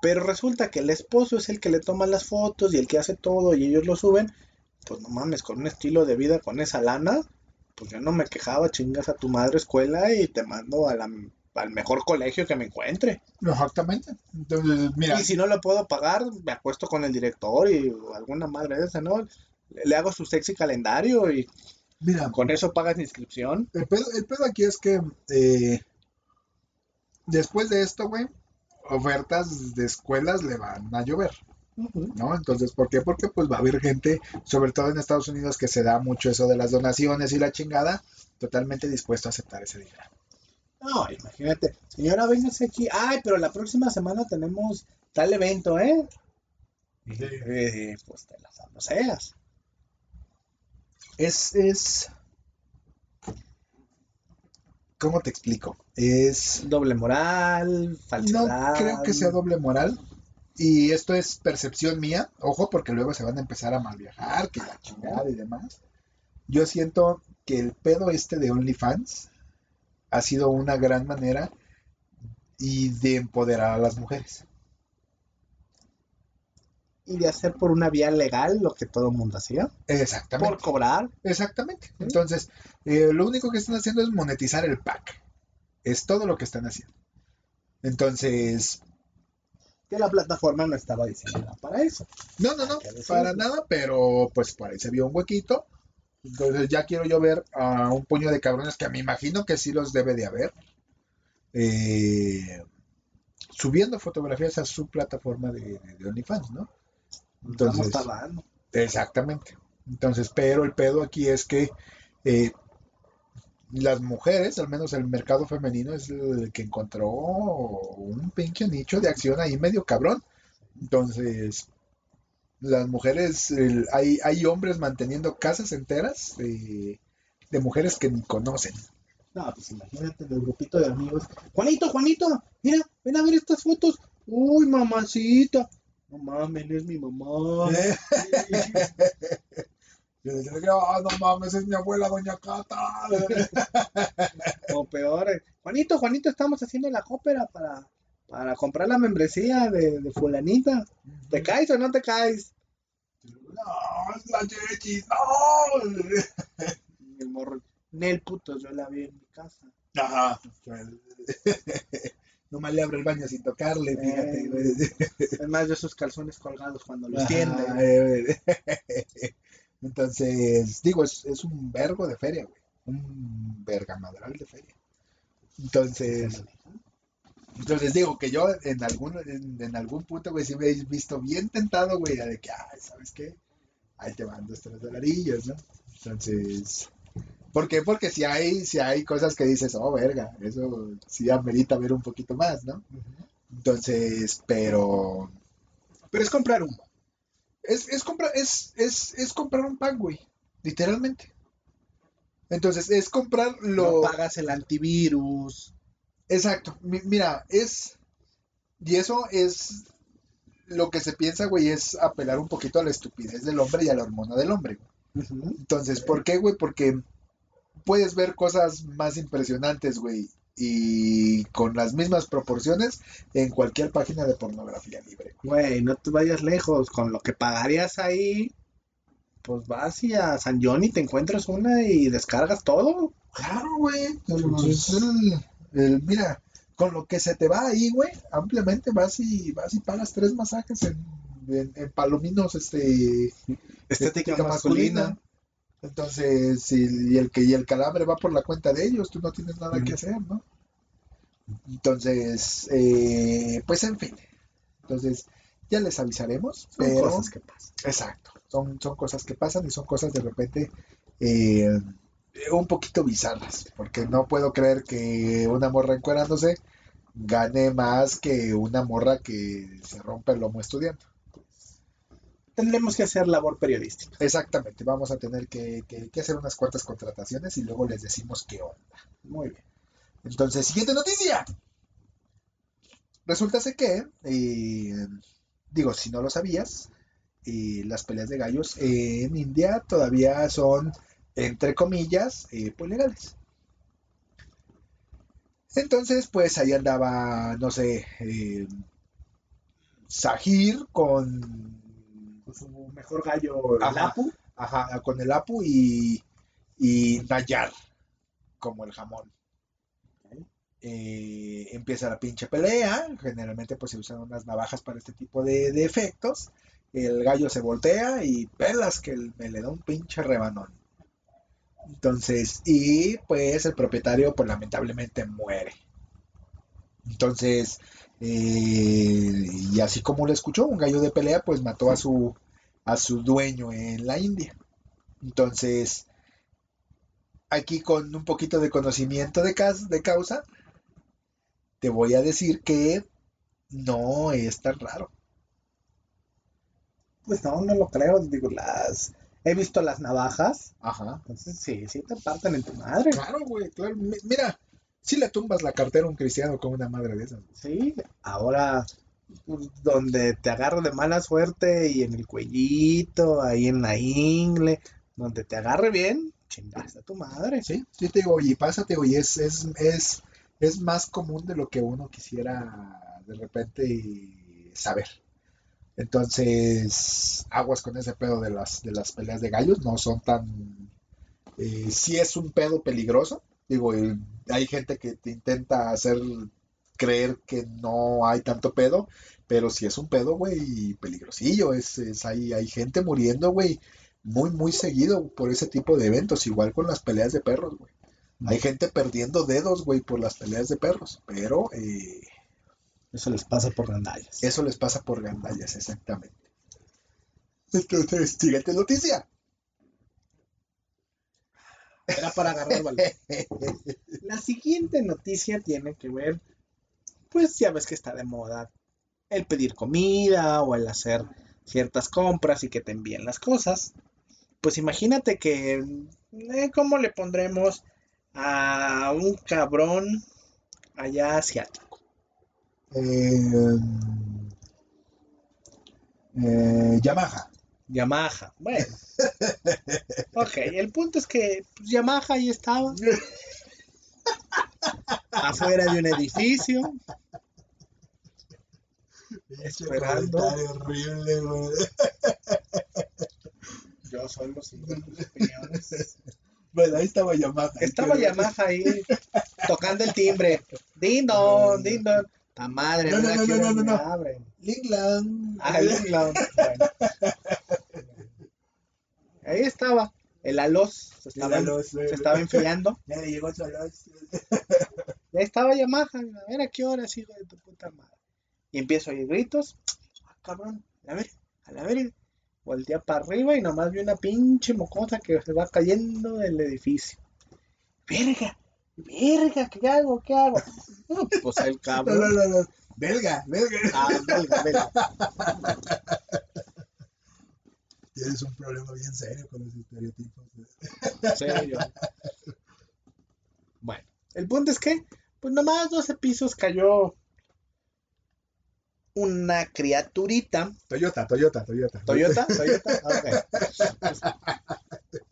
Pero resulta que el esposo es el que le toma las fotos y el que hace todo y ellos lo suben. Pues no mames, con un estilo de vida, con esa lana, pues yo no me quejaba, chingas a tu madre escuela y te mando a la- al mejor colegio que me encuentre. Exactamente. Entonces, mira. Y si no lo puedo pagar, me acuesto con el director y alguna madre de esa, ¿no? Le, hago su sexy calendario y Mira, con eso pagas la inscripción. el pedo, el pedo aquí es que eh, después de esto, güey, ofertas de escuelas le van a llover. ¿no? Entonces, ¿por qué? Porque pues va a haber gente, sobre todo en Estados Unidos, que se da mucho eso de las donaciones y la chingada, totalmente dispuesto a aceptar ese dinero. No, imagínate, señora, véngase aquí. Ay, pero la próxima semana tenemos tal evento, ¿eh? Eh, pues te las seas. Es, es, ¿cómo te explico? Es, Doble moral, no falsedad. creo que sea doble moral. Y esto es percepción mía, ojo, porque luego se van a empezar a mal viajar, que la chingada y demás. Yo siento que el pedo este de OnlyFans ha sido una gran manera y de empoderar a las mujeres. Y de hacer por una vía legal lo que todo el mundo hacía. Exactamente. Por cobrar. Exactamente. Entonces, eh, lo único que están haciendo es monetizar el pack. Es todo lo que están haciendo. Entonces, Que la plataforma no estaba diseñada para eso. no, no, no, para nada, pero pues por ahí se vio un huequito. Entonces ya quiero yo ver a un puño de cabrones que me imagino que sí los debe de haber. eh, subiendo fotografías a su plataforma de, OnlyFans, ¿no? Entonces. Exactamente. Entonces, pero el pedo aquí es que eh, las mujeres, al menos el mercado femenino, es el que encontró un pinche nicho de acción ahí medio cabrón. Entonces, las mujeres, el- hay, hay hombres manteniendo casas enteras de, de mujeres que ni conocen. No, pues imagínate el grupito de amigos. Juanito, Juanito, mira, ven a ver estas fotos. Uy, mamacita. No mames, es mi mamá. Yo "Ah, no mames, es mi abuela, doña Cata. O peor, eh, Juanito, Juanito, estamos haciendo la cópera para, para comprar la membresía de, de fulanita. ¿Te caes o no te caes? No, es la Yechis, no. Y el morro, Nel puto, yo la vi en mi casa. Ajá. No me le abre el baño sin tocarle, fíjate. Eh. Además de sus calzones colgados cuando los tiende. eh, Entonces, digo, es, es un vergo de feria, güey. Un vergamadral de feria. Entonces, entonces digo que yo en algún, en, en algún punto, güey, sí me he visto bien tentado, güey, de que, ay, ¿sabes qué? Ahí te van dos, tres dolarillos, ¿no? Entonces, ¿por qué? Porque si hay, si hay cosas que dices, oh, verga, eso sí amerita ver un poquito más, ¿no? Entonces, pero, Pero es comprar humo. Es, es comprar, es, es, es comprar un pack, güey, literalmente. Entonces, es comprar lo... No pagas el antivirus. Exacto. Mi- mira, es. Y eso es. Lo que se piensa, güey, es apelar un poquito a la estupidez del hombre y a la hormona del hombre. güey. Entonces, ¿por qué, güey? Porque puedes ver cosas más impresionantes, güey. Y con las mismas proporciones en cualquier página de pornografía libre. Güey, no te vayas lejos. Con lo que pagarías ahí, pues vas y a San Johnny te encuentras una y descargas todo. Claro, güey. Entonces, el- el- mira, con lo que se te va ahí, güey, ampliamente vas y vas y pagas tres masajes en, en, en palominos, este, Estética masculina. Entonces, y, y el que y el calambre va por la cuenta de ellos, tú no tienes nada que hacer, ¿no? Entonces, eh, pues en fin. Entonces, ya les avisaremos, Son pero cosas que pasan. exacto, son, son cosas que pasan y son cosas de repente eh, un poquito bizarras, porque no puedo creer que una morra encuerándose gane más que una morra que se rompe el lomo estudiando. Tendremos que hacer labor periodística. Exactamente, vamos a tener que, que- hacer unas cuantas contrataciones y luego les decimos qué onda. Muy bien. Entonces, siguiente noticia. Resulta que, eh, digo, si no lo sabías, eh, las peleas de gallos en India todavía son, entre comillas, eh, pues legales. Entonces, pues ahí andaba, no sé, Sahir con Con su mejor gallo, el Ajá. Apu. Ajá, con el Apu y, y Nayar como el jamón. Eh, empieza la pinche pelea. Generalmente pues se usan unas navajas para este tipo de, de efectos. El gallo se voltea y pelas que el- me le da un pinche rebanón. Entonces, y pues el propietario pues lamentablemente muere. Entonces, eh, y así como lo escuchó, un gallo de pelea pues mató a su, a su dueño en la India. Entonces, aquí con un poquito de conocimiento de, cas- de causa, te voy a decir que no es tan raro. Pues no, no lo creo. Digo, las. He visto las navajas. Ajá. Entonces, sí, sí te parten en tu madre. Claro, güey, claro. Mi- Mira, Si le tumbas la cartera a un cristiano con una madre de esas. Sí, ahora pues, donde te agarro de mala suerte y en el cuellito, ahí en la ingle, donde te agarre bien, chingaste a tu madre. Sí, sí te digo, y pásate, güey, es, es, es, es más común de lo que uno quisiera de repente saber. Entonces, aguas con ese pedo de las, de las peleas de gallos, no son tan... Eh, sí es un pedo peligroso, digo, el- hay gente que te intenta hacer creer que no hay tanto pedo, pero sí es un pedo, güey, peligrosillo, es, es, hay, hay gente muriendo, güey, muy, muy seguido por ese tipo de eventos, igual con las peleas de perros, güey. Hay gente perdiendo dedos, güey, por las peleas de perros, pero eh, Eso les pasa por gandallas. eso les pasa por gandallas, exactamente. Entonces, siguiente noticia. Era para agarrar valor. La siguiente noticia tiene que ver, pues ya ves que está de moda el pedir comida o el hacer ciertas compras y que te envíen las cosas. Pues imagínate que, eh, ¿cómo le pondremos a un cabrón allá asiático? Eh, eh, Yamaha. Yamaha. Bueno. Ok, el punto es que pues, Yamaha ahí estaba. afuera de un edificio. Esperando. horrible, güey. Yo sigo tus opiniones. Bueno, ahí estaba Yamaha. Estaba Yamaha ahí tocando el timbre. Din don, din don. Ta madre, No, no, no, no, no, no. Lingland. Ah. Bueno. Ahí estaba. El alos se estaba, se estaba enfriando. Ya le llegó su alos. Y ahí estaba Yamaha. A ver a qué horas, hijo de tu puta madre. Y empiezo a oír gritos. Ah, cabrón, a ver, a la ver. Voltea para arriba y nomás vi una pinche mocosa que se va cayendo del edificio. Verga, verga, ¿qué hago? ¿Qué hago? No, pues el No, cabrón. no, no, no. Belga, belga. Ah, belga, belga. Tienes un problema bien serio con los estereotipos. serio. Bueno, el punto es que, pues nomás 12 pisos cayó una criaturita. Toyota, Toyota, Toyota. ¿Toyota? ¿Toyota? Ok. Pues,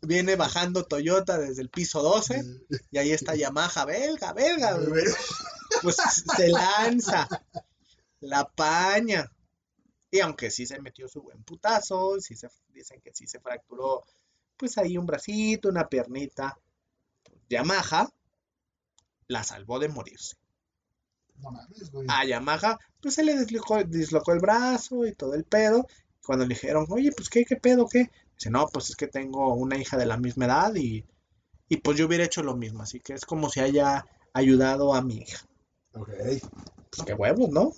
viene bajando Toyota desde el piso 12 y ahí está Yamaha, belga, belga. Pues se lanza, la paña. Y aunque sí se metió su buen putazo, sí se, dicen que sí se fracturó, pues ahí un bracito, una piernita. Yamaha la salvó de morirse. No mames, güey. A Yamaha, pues se le dislocó, dislocó el brazo y todo el pedo. Cuando le dijeron, oye, pues qué, qué pedo, qué. Dice, no, pues es que tengo una hija de la misma edad y, y pues yo hubiera hecho lo mismo. Así que es como si haya ayudado a mi hija. Ok. Pues qué huevos, ¿no?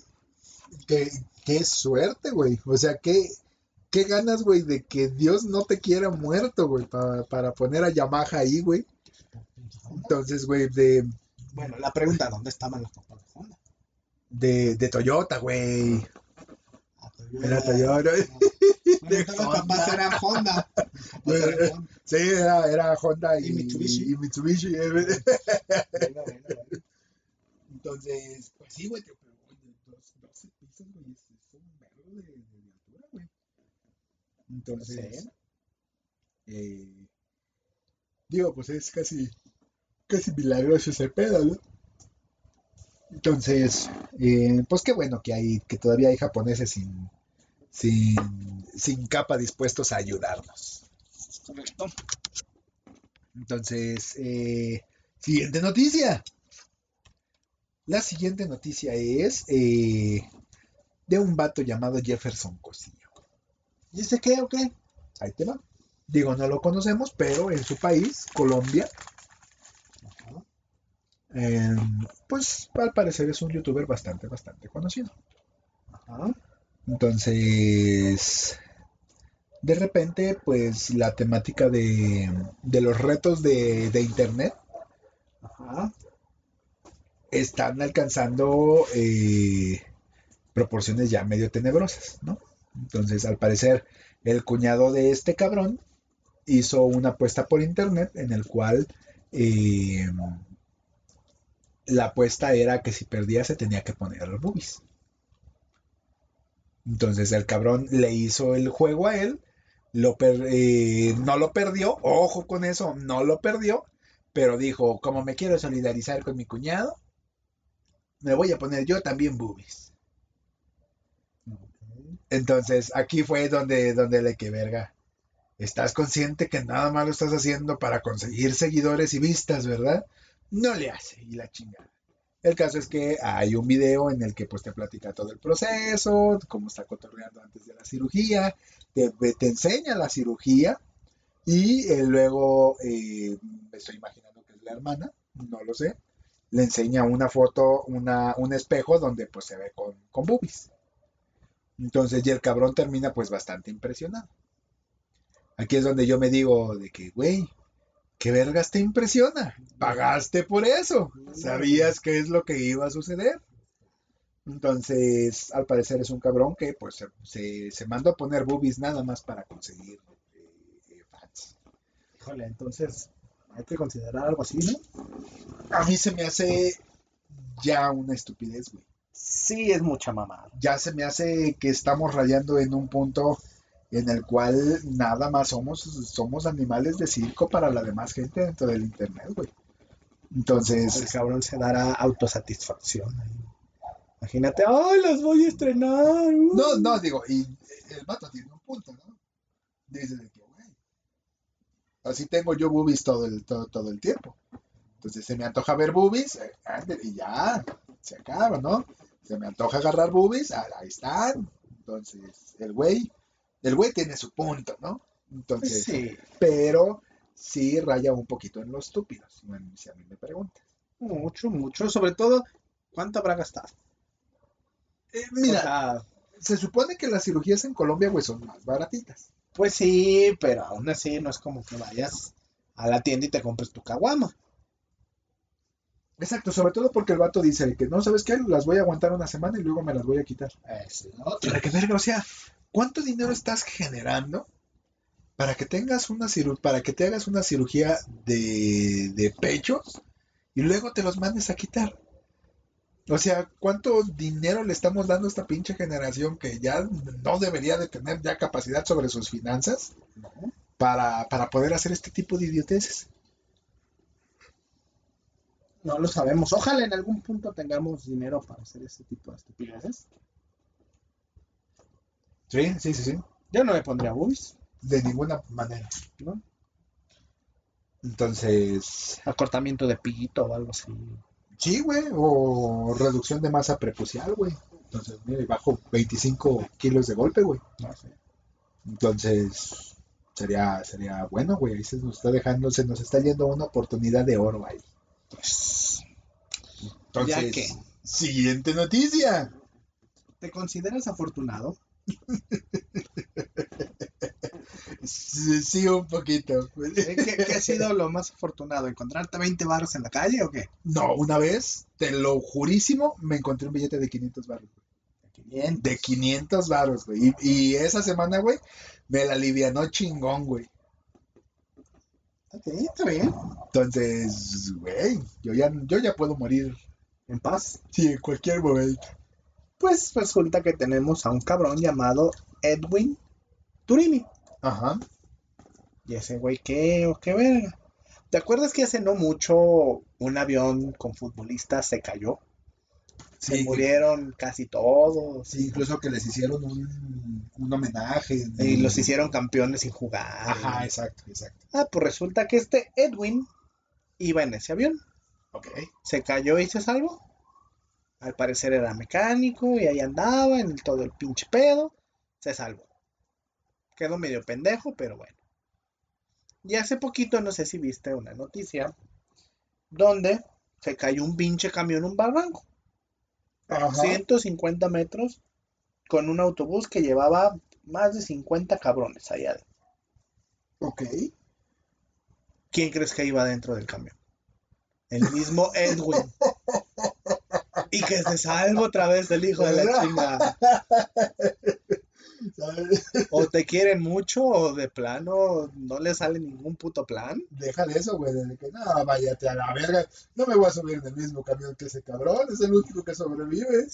Qué, qué suerte, güey. O sea, qué, qué ganas, güey, de que Dios no te quiera muerto, güey, pa- para poner a Yamaha ahí, güey. Entonces, güey, de, Bueno, la pregunta, ¿dónde estaban los papás de Honda? de, de Toyota, güey. Ah, Era Toyota. Bueno, entonces los papás eran Honda. Sí, era, era Honda y, Y Mitsubishi. y Mitsubishi, eh. Bueno, bueno. Entonces, pues sí, güey, 12 pisos, güey, es, es un vergo de, de, de altura, güey. Entonces, Sí. eh, digo, pues es casi, casi milagroso ese pedo, ¿no? Entonces, eh, pues qué bueno que hay, que todavía hay japoneses sin, sin, sin capa dispuestos a ayudarnos. Correcto. Entonces, eh, siguiente noticia. La siguiente noticia es eh, de un vato llamado Jefferson Cosillo. ¿Dice qué o qué? Ahí te va. Digo, no lo conocemos, pero en su país, Colombia, eh, pues al parecer es un youtuber bastante, bastante conocido. Ajá. Entonces, de repente, pues la temática de, de los retos de, de Internet Ajá. están alcanzando eh, proporciones ya medio tenebrosas, ¿no? Entonces, al parecer, el cuñado de este cabrón hizo una apuesta por internet en el cual eh, la apuesta era que si perdía se tenía que poner los boobies. Entonces el cabrón le hizo el juego a él, eh, no lo perdió, ojo con eso, no lo perdió, pero dijo, como me quiero solidarizar con mi cuñado, me voy a poner yo también boobies. Entonces aquí fue donde, donde le que verga. Estás consciente que nada más lo estás haciendo para conseguir seguidores y vistas, ¿verdad? No le hace y la chingada. El caso es que hay un video en el que pues te platica todo el proceso, cómo está cotorreando antes de la cirugía, te, te enseña la cirugía y eh, luego eh, me estoy imaginando que es la hermana, no lo sé, le enseña una foto, una, un espejo donde pues se ve con, con boobies. Entonces, y el cabrón termina pues bastante impresionado. Aquí es donde yo me digo de que, güey, ¿qué vergas te impresiona? Pagaste por eso. Sabías qué es lo que iba a suceder. Entonces, al parecer es un cabrón que pues se, se, se mandó a poner boobies nada más para conseguir eh, eh, fans. Híjole, entonces hay que considerar algo así, ¿no? A mí se me hace ya una estupidez, güey. Sí, es mucha mamada. ya se me hace que estamos rayando en un punto en el cual nada más somos, somos animales de circo para la demás gente dentro del internet, güey. El Entonces, cabrón se dará autosatisfacción. Imagínate, ¡ay, las voy a estrenar! uh". no, no, digo, y el vato tiene un punto, ¿no? Dice que, güey, así tengo yo boobies todo el, todo, todo el tiempo. Entonces se me antoja ver boobies, eh, y ya, se acaba, ¿no? Se me antoja agarrar boobies, ah, ahí están. Entonces, el güey, el güey tiene su punto, ¿no? Entonces, Sí, pero sí raya un poquito en lo estúpido, si, a mí me preguntas. mucho, mucho. Sobre todo, ¿cuánto habrá gastado? Eh, mira, O sea, se supone que las cirugías en Colombia, güey, son más baratitas. pues sí, pero aún así no es como que vayas a la tienda y te compres tu caguama. Exacto, sobre todo porque el vato dice que no, ¿sabes qué? Las voy a aguantar una semana y luego me las voy a quitar. Es. Para que verga, o sea, ¿cuánto dinero estás generando para que tengas una ciru- para que te hagas una cirugía de, de pechos y luego te los mandes a quitar? O sea, ¿cuánto dinero le estamos dando a esta pinche generación que ya no debería de tener ya capacidad sobre sus finanzas para, para poder hacer este tipo de idioteces? No lo sabemos. Ojalá en algún punto tengamos dinero para hacer este tipo de estupideces. Sí, sí, sí, sí. Yo no me pondría boobies, De ninguna manera. ¿no? Entonces, Acortamiento de pito o algo así. Sí, güey, o reducción de masa prepucial, güey. Entonces, mira, y bajo 25 kilos de golpe, güey. No sé. Entonces, sería, sería bueno, güey. Ahí se nos está dejando, se nos está yendo una oportunidad de oro ahí. Pues, Entonces, Ya que- siguiente noticia. ¿te consideras afortunado? Sí, sí, un poquito. ¿Qué, ha sido lo más afortunado? ¿Encontrarte 20 baros en la calle o qué? No, una vez, te lo jurísimo, me encontré un billete de 500 baros. Bien. De 500 baros, güey. Y, y esa semana, güey, me la alivianó chingón, güey. Ok, está bien. Entonces, güey, yo ya, yo ya puedo morir. En paz. Sí, en cualquier momento. Pues resulta que tenemos a un cabrón llamado Edwin Turini. Ajá. Y ese güey, ¿qué? ¿O qué verga? ¿Te acuerdas que hace no mucho un avión con futbolistas se cayó? Se murieron casi todos. sí, incluso que les hicieron un, un homenaje. Y los hicieron campeones sin jugar. Ajá, exacto, exacto. Ah, pues resulta que este Edwin iba en ese avión. Ok. Se cayó y se salvó. Al parecer era mecánico y ahí andaba en todo el pinche pedo. Se salvó. Quedó medio pendejo, pero bueno. Y hace poquito, no sé si viste una noticia, donde se cayó un pinche camión en un barranco. Ajá. 150 metros con un autobús que llevaba más de 50 cabrones allá. adentro. Ok. ¿Quién crees que iba dentro del camión? El mismo Edwin. Y que se salva otra vez el hijo de la chingada. ¿sabes? O te quieren mucho o de plano no le sale ningún puto plan. Deja de eso, güey, de que no, váyate a la verga. No me voy a subir en el mismo camión que ese cabrón, es el único que sobrevive.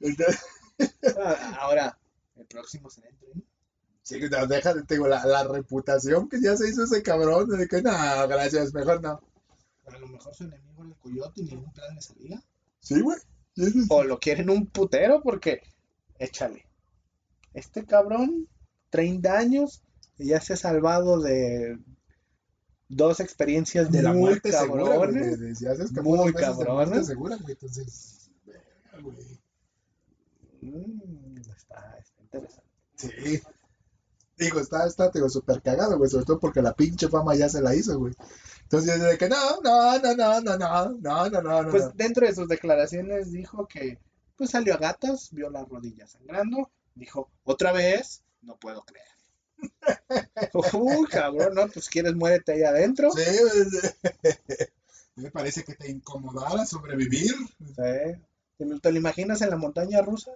Entonces, Ah, Ahora, el próximo será el tren. sí, no, deja de, te digo, la, la reputación que ya se hizo ese cabrón, de que no, gracias, mejor no. A lo mejor su enemigo era el coyote y ningún plan le salía. Sí, güey. O lo quieren un putero porque, échale. Este cabrón, 30 años, y ya se ha salvado de dos experiencias de la muy muerte segura, cabrones. de- si haces que muy cabrones. segura, güey. Entonces, güey. Mm, está, está interesante. Sí. Digo, está, está, te digo, súper cagado, güey, sobre todo porque la pinche fama ya se la hizo, güey. Entonces, de que no, no, no, no, no, no, no, no, no, no. Pues dentro de sus declaraciones dijo que pues salió a gatas, vio la rodilla sangrando, dijo, otra vez, no puedo creer. Uy, cabrón, no, pues quieres muérete ahí adentro. Sí, güey. Me parece que te incomodara sobrevivir. Sí. ¿Te lo- te lo imaginas en la montaña rusa?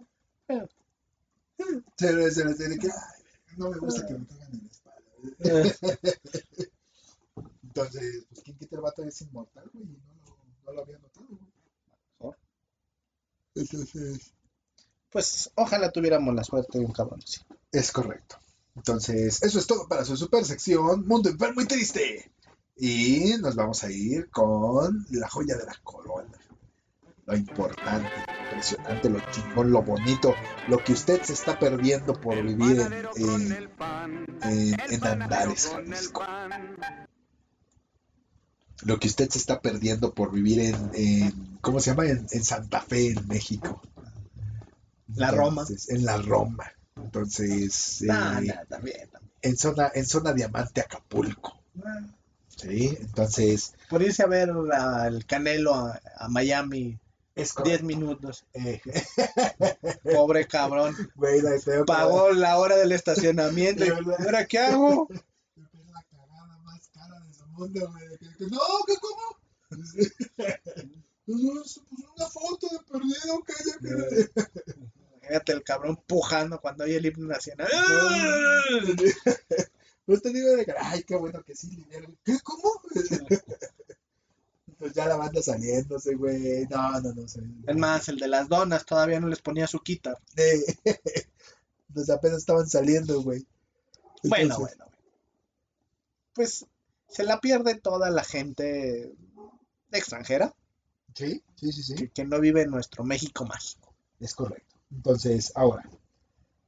Se le, se le, le que, ay, no me gusta que me caigan en la espalda. Entonces, pues, ¿quién quita el vato es inmortal, güey? No lo, no lo había notado, güey. Mejor. Entonces, Pues ojalá tuviéramos la suerte de un cabrón así. Es correcto. Entonces, eso es todo para su super sección Mundo Enfermo y Triste. Y nos vamos a ir con la joya de la corona. Lo importante, lo impresionante, lo chingón, lo bonito, lo que usted se está perdiendo por vivir en, en, en- en Andares, Jalisco. Lo que usted se está perdiendo por vivir en, en- ¿cómo se llama? En, en Santa Fe, en México. La Roma. Entonces, En la Roma. Entonces, Nah, eh, nah, también, también. en zona, en zona diamante Acapulco. Ah, Sí, entonces Por irse a ver a- el Canelo a, a Miami es 10 minutos. Eh, Pobre cabrón. güey, la feo, Pagó la hora del estacionamiento. y. ¿Ahora qué hago? Es la cagada más cara de su mundo, güey. No, ¿qué cómo? Pues una foto de perdido que Fíjate el cabrón pujando cuando hay el himno nacional. Pues te digo de que, ay, qué bueno que sí, dinero. ¿Qué? ¿Cómo? Pues ya la banda saliéndose, güey. No, no, no sé. Es más, el de las donas todavía no les ponía su quita. Eh, Pues apenas estaban saliendo, güey. Bueno, bueno. Pues se la pierde toda la gente extranjera Sí, sí, sí, sí. que, que no vive en nuestro México mágico. Es correcto. Entonces, ahora,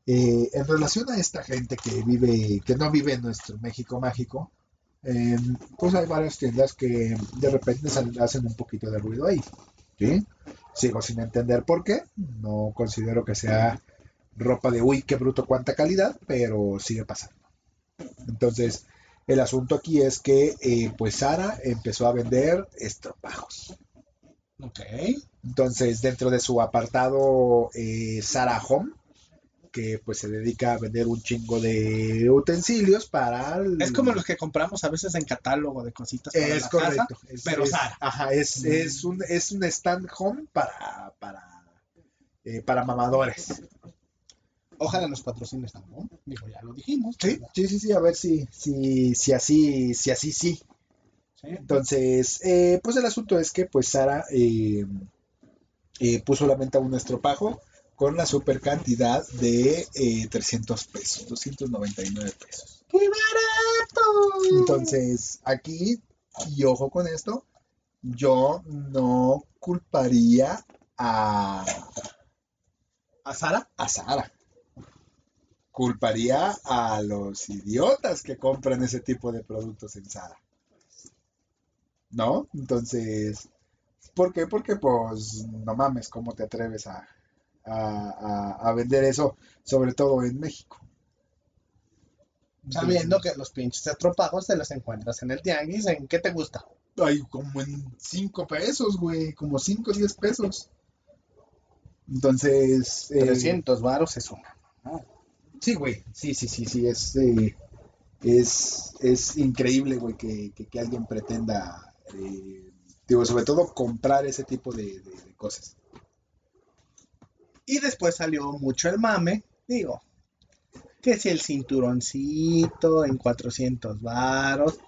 eh, en relación a esta gente que vive, que no vive en nuestro México mágico, eh, pues hay varias tiendas que de repente hacen un poquito de ruido ahí. ¿sí? Sigo sin entender por qué. No considero que sea ropa de uy, qué bruto, cuánta calidad, pero sigue pasando. Entonces, el asunto aquí es que, eh, pues Sara empezó a vender estropajos. Ok. Entonces, dentro de su apartado eh, Sara Home, que pues se dedica a vender un chingo de utensilios para... el- Es como los que compramos a veces en catálogo de cositas para Es la correcto. casa. es- pero es- Zara. Ajá, es, Mm. es, un, es un stand home para, para, eh, para mamadores. Ojalá nos patrocines también. Digo, ya lo dijimos. Sí, sí, sí, sí, a ver si, si, si así, si así sí. Entonces, eh, pues el asunto es que pues Sara eh, eh, puso a la venta un estropajo con la super cantidad de eh, 300 pesos, 299 pesos. ¡Qué barato! Entonces, aquí, y ojo con esto, yo no culparía a, ¿A Sara? a Sara. Culparía a los idiotas que compran ese tipo de productos en Sara. ¿No? Entonces, ¿por qué? Porque pues no mames, ¿cómo te atreves a, a, a- a vender eso, sobre todo en México? Sabiendo que los pinches estropajos te los encuentras en el tianguis. ¿En qué te gusta? Ay, como en 5 pesos, güey, como 5 o 10 pesos. Entonces, eh, 300 varos es una. sí, güey, sí, sí, sí, sí, es, eh, es, es increíble, güey, que, que- que alguien pretenda, eh, digo, sobre todo comprar ese tipo de, de- de cosas. Y después salió mucho el mame. Digo, que si el cinturoncito en 400 varos,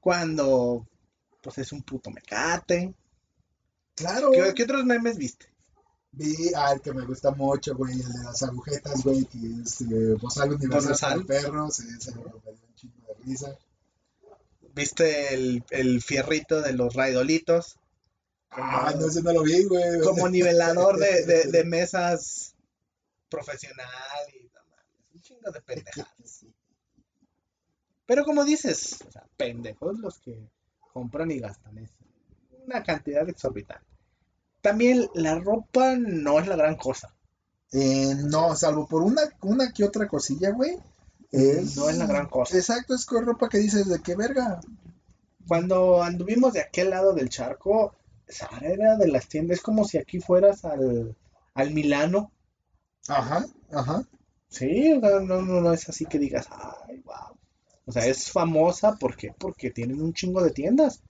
cuando pues es un puto mecate. Claro. ¿Qué, qué otros memes viste? Vi al que me gusta mucho, güey, el de las agujetas, güey, que es eh, Bozal Universal Bozal. para perros, ese me dio un chingo de risa. ¿Viste el, el fierrito de los raidolitos? Ah, no, ese no lo vi, güey. Como nivelador de, de, de mesas profesional y un chingo de pendejadas. Pero como dices, o sea, pendejos los que compran y gastan eso. Una cantidad exorbitante. También la ropa no es la gran cosa. Eh, no, salvo por una, una que otra cosilla, güey. Es, No es la gran cosa. Exacto, es con ropa que dices de qué verga. Cuando anduvimos de aquel lado del charco, Sara era de las tiendas, es como si aquí fueras al, al Milano. Ajá, ajá. Sí, o sea, no, no, no es así que digas, ay, wow. O sea, es famosa, ¿por qué? Porque tienen un chingo de tiendas.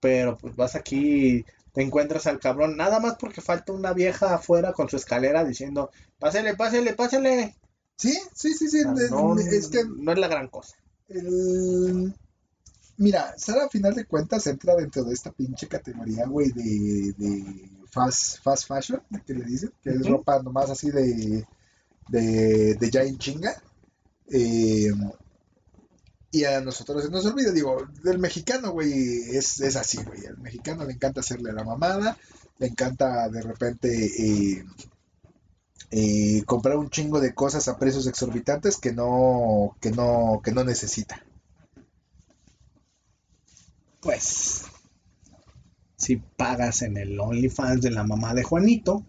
Pero pues vas aquí, te encuentras al cabrón, nada más porque falta una vieja afuera con su escalera diciendo, pásele, pásele, pásele. Sí, sí, sí, sí. O sea, de- no, es que no es la gran cosa. el... Mira, Sara a final de cuentas entra dentro de esta pinche categoría, güey, de, de fast, fast fashion, que le dicen, que es ropa nomás así de, de, de ya en chinga. Eh, y a nosotros se nos olvida, digo, del mexicano, güey, es, es así, güey. Al mexicano le encanta hacerle la mamada, le encanta de repente eh, eh, comprar un chingo de cosas a precios exorbitantes que no, que no, que no necesita. Pues, si pagas en el OnlyFans de la mamá de Juanito,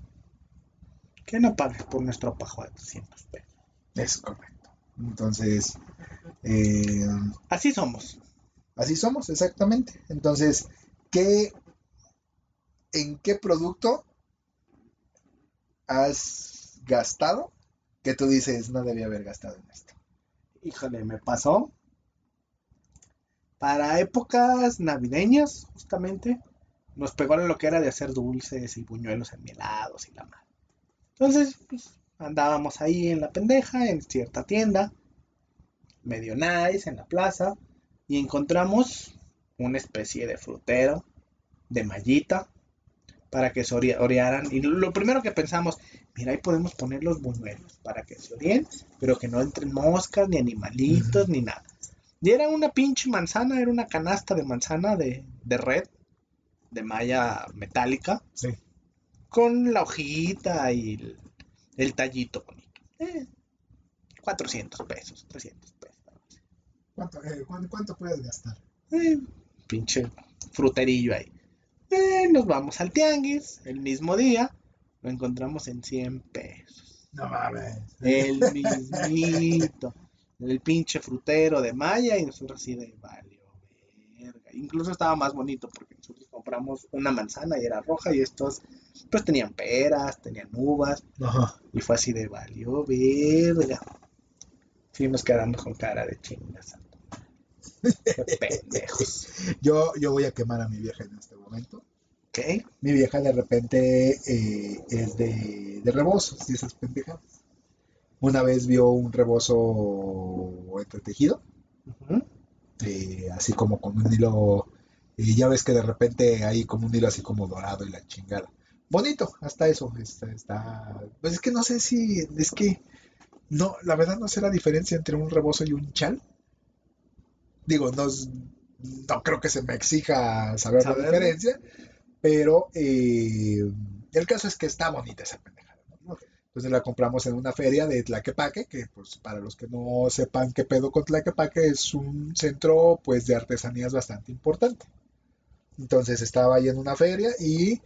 que no pagues por nuestro pajo de 200 pesos. Es correcto. Entonces, eh, Así somos. así somos, exactamente. Entonces, ¿qué, ¿en qué producto has gastado que tú dices no debía haber gastado en esto? Híjole, me pasó. Para épocas navideñas, justamente, nos pegó lo que era de hacer dulces y buñuelos enmielados y la madre. Entonces, pues, andábamos ahí en la pendeja, en cierta tienda, medio nice, en la plaza, y encontramos una especie de frutero, de mallita, para que se ore- orearan. Y lo primero que pensamos, mira, ahí podemos poner los buñuelos para que se orien, pero que no entren moscas, ni animalitos, ni nada. Y era una pinche manzana, era una canasta de manzana de, de red, de malla metálica, Sí. con la hojita y el, el tallito bonito. Eh, 400 pesos, 300 pesos. ¿Cuánto, eh, cuánto puedes gastar? Eh, pinche fruterillo ahí. Eh, nos vamos al tianguis el mismo día, lo encontramos en 100 pesos. No mames. El mismito. El pinche frutero de Maya y nosotros así de valió verga. Incluso estaba más bonito porque nosotros compramos una manzana y era roja y estos pues tenían peras, tenían uvas Ajá. y fue así de valió verga. Sí, nos quedamos con cara de chingas. Qué pendejos. Yo, yo voy a quemar a mi vieja en este momento. ¿Ok? Mi vieja de repente eh, es de, de rebozos y esas pendejadas. Una vez vio un rebozo entretejido, eh, así como con un hilo, y ya ves que de repente hay como un hilo así como dorado y la chingada. Bonito, hasta eso, está, está, pues es que no sé si, es que, no, la verdad no sé la diferencia entre un rebozo y un chal. Digo, no, no creo que se me exija saber la diferencia, pero eh, el caso es que está bonita esa pendejada. ¿no? Entonces la compramos en una feria de Tlaquepaque, que pues para los que no sepan qué pedo con Tlaquepaque es un centro pues de artesanías bastante importante. Entonces estaba ahí en una feria y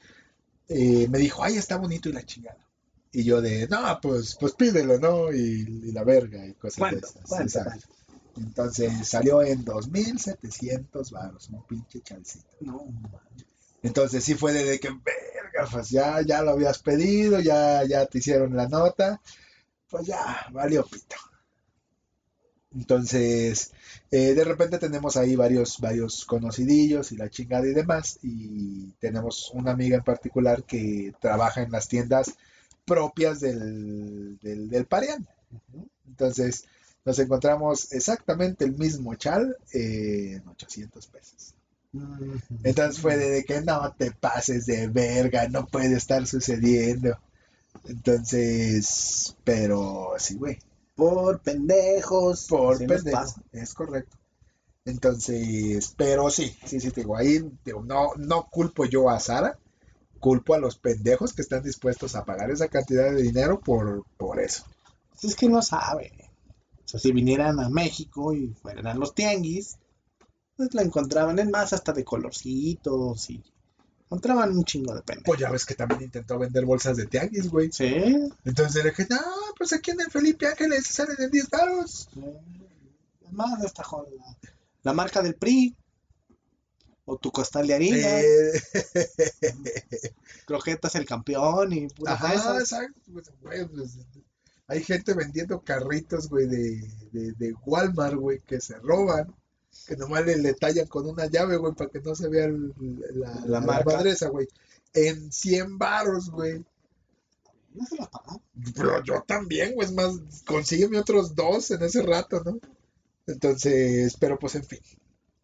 eh, me dijo, ay, está bonito y la chingada. Y yo de, no, pues, pues pídelo, ¿no? Y, y la verga y cosas de esas. Entonces salió en 2.700 baros, un pinche chalcito. No, Entonces sí fue de, que, verga, pues ya, ya lo habías pedido, ya, ya te hicieron la nota, pues ya, valió pito. Entonces, eh, de repente tenemos ahí varios, varios conocidillos y la chingada y demás, y tenemos una amiga en particular que trabaja en las tiendas propias del, del, del Parián. Entonces, nos encontramos exactamente el mismo chal en 800 pesos. Entonces fue de que no te pases de verga, no puede estar sucediendo. Entonces, pero sí, güey, Por pendejos. por así nos pendejo, pasa. es correcto. Entonces, pero sí, sí, sí, te digo, ahí digo, no, no culpo yo a Sara, culpo a los pendejos que están dispuestos a pagar esa cantidad de dinero por, por eso. Es que no sabe. O sea, si vinieran a México y fueran a los tianguis, pues la encontraban en más hasta de colorcitos y encontraban un chingo de pendejos. Pues ya ves que también intentó vender bolsas de tianguis, güey. Sí. Entonces le dije, no, pues aquí en el Felipe Ángeles salen en 10 baros. Es más, hasta con la, marca del PRI. O tu costal de harina. Eh, Croquetas el campeón y puras Ajá, exacto. Pues, güey, pues, hay gente vendiendo carritos, güey, de, de, de Walmart, güey, que se roban. Que nomás le, le tallan con una llave, güey, para que no se vea el- la, La la, marca. madresa, güey. En 100 baros, güey. No se las pagaban. Pero yo también, güey, es más, consígueme otros dos en ese rato, ¿no? Entonces, pero pues en fin,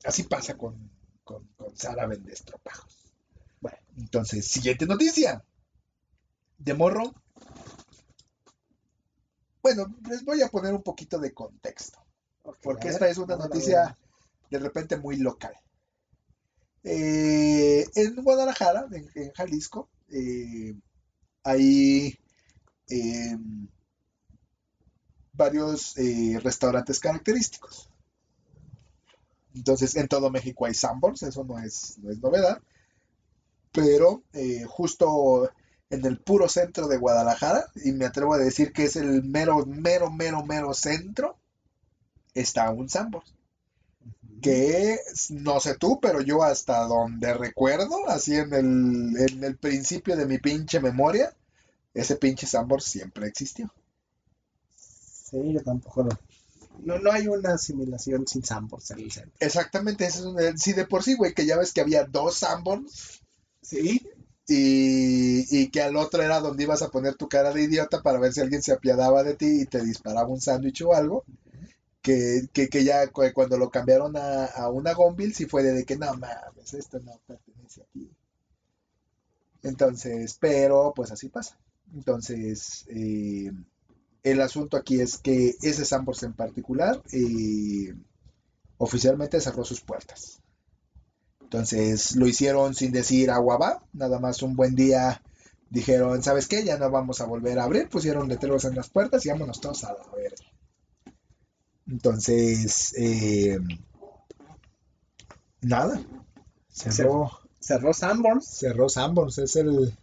así pasa con, con, con Sara Vendestropajos. Bueno, entonces, siguiente noticia. De morro. Bueno, les voy a poner un poquito de contexto, porque esta es una noticia de repente muy local. Eh, en Guadalajara, en, en Jalisco, eh, hay eh, varios eh, restaurantes característicos. Entonces, en todo México hay Sanborns, eso no es, no es novedad. Pero justo en el puro centro de Guadalajara, y me atrevo a decir que es el mero, mero, mero, mero centro, está un Sanborns. Que no sé tú, pero yo hasta donde recuerdo, así en el, en el principio de mi pinche memoria, ese pinche Sanborns siempre existió. Sí, yo tampoco lo. No, no hay una asimilación sin Sambors en el centro. Exactamente, ese es un, sí, de por sí, güey, que ya ves que había dos Sanborns Sí. Y, y que al otro era donde ibas a poner tu cara de idiota para ver si alguien se apiadaba de ti y te disparaba un sándwich o algo. Que, que, que ya cu- cuando lo cambiaron a, a una Gonville, sí fue de, que no mames, esto no pertenece aquí. Entonces, pero pues así pasa. Entonces, eh, el asunto aquí es que ese Sambors en particular eh, oficialmente cerró sus puertas. Entonces lo hicieron sin decir agua va, nada más un buen día dijeron, ¿sabes qué? Ya no vamos a volver a abrir, pusieron letreros en las puertas y vámonos todos a la verga. Entonces, eh, nada, cerró, Cerró Sanborns. cerró Sanborns, es el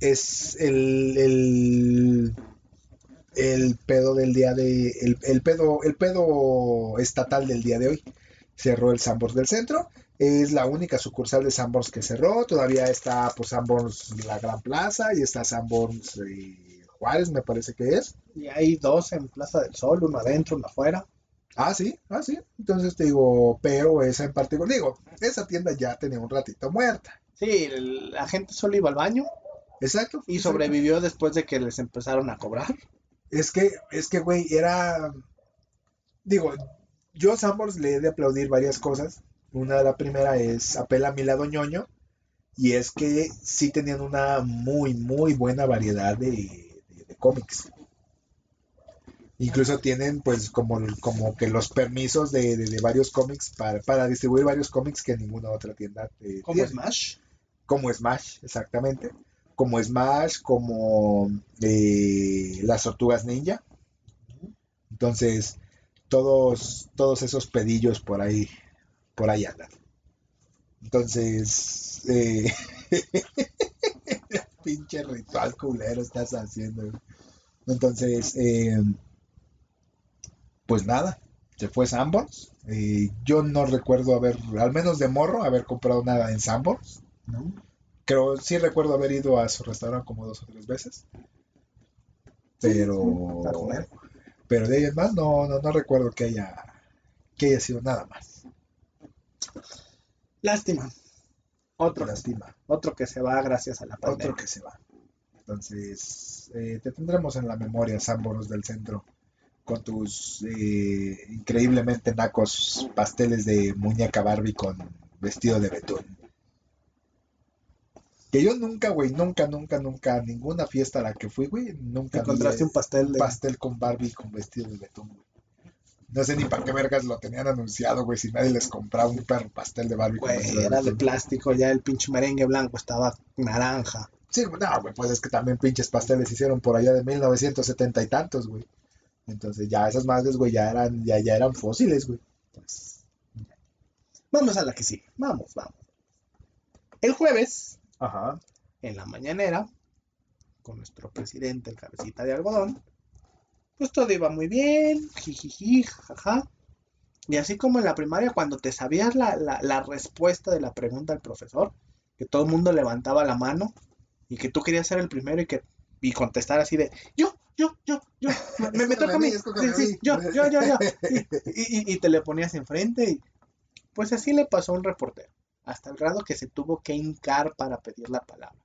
es el, el el pedo del día de el, el pedo el pedo estatal del día de hoy cerró el Sanborns del centro es la única sucursal de Sanborns que cerró todavía está pues Sanborns la Gran Plaza y está Sanborns eh, Juárez me parece que es Y hay dos en Plaza del Sol, uno adentro, uno afuera. Ah, sí, ah, sí. Entonces te digo, pero esa en particular, digo, esa tienda ya tenía un ratito muerta. Sí, la gente solo iba al baño Exacto. y exacto. sobrevivió después de que les empezaron a cobrar. Es que, es que, güey, era. Digo, yo a Sanborns le he de aplaudir varias cosas. Una, la primera es apela a mi lado ñoño. Y es que sí tenían una muy, muy buena variedad de, de- de cómics. Incluso tienen, pues, como, como que los permisos de, de- de varios cómics para, para distribuir varios cómics que ninguna otra tienda eh, Como tiene. Smash. como Smash, exactamente. Como Smash, como eh, las tortugas ninja. Entonces, todos, todos esos pedillos por ahí, por ahí andan. Entonces, eh, pinche ritual culero estás haciendo. Entonces, eh, pues nada, se fue Sanborns. Eh, yo no recuerdo haber, al menos de morro, haber comprado nada en Sanborns. ¿no? Creo, sí recuerdo haber ido a su restaurante como dos o tres veces. Pero. Pero de ahí en más no, no, no recuerdo que haya, que haya sido nada más. Lástima. Otro, Lástima. otro que se va gracias a la pandemia. Otro que se va. Entonces, eh, te tendremos en la memoria, Sámboros del Centro, con tus eh, increíblemente nacos pasteles de muñeca Barbie con vestido de betún. Que yo nunca, güey, nunca, nunca, nunca, ninguna fiesta a la que fui, güey, nunca Encontraste un pastel de... pastel con Barbie con vestido de betún, güey. No sé ni para qué vergas lo tenían anunciado, güey, si nadie les compraba un perro pastel de Barbie con Güey, vestido era de plástico, ya el pinche merengue blanco estaba naranja. Sí, no, güey, pues es que también pinches pasteles hicieron por allá de 1970 y tantos, güey. Entonces ya esas madres, güey, ya eran, ya, ya eran fósiles, güey. Pues, Vamos a la que sigue. Vamos, vamos. El jueves, ajá. en la mañanera, con nuestro presidente, el cabecita de algodón, pues todo iba muy bien, jijiji, jajaja. Y así como en la primaria, cuando te sabías la, la, la respuesta de la pregunta del profesor, que todo el mundo levantaba la mano y que tú querías ser el primero y que y contestar así de yo, yo, yo, yo, me, me toca a mí, sí, sí, yo, yo, yo, yo. Y, y- y te le ponías enfrente y pues así le pasó a un reportero, hasta el grado que se tuvo que hincar para pedir la palabra.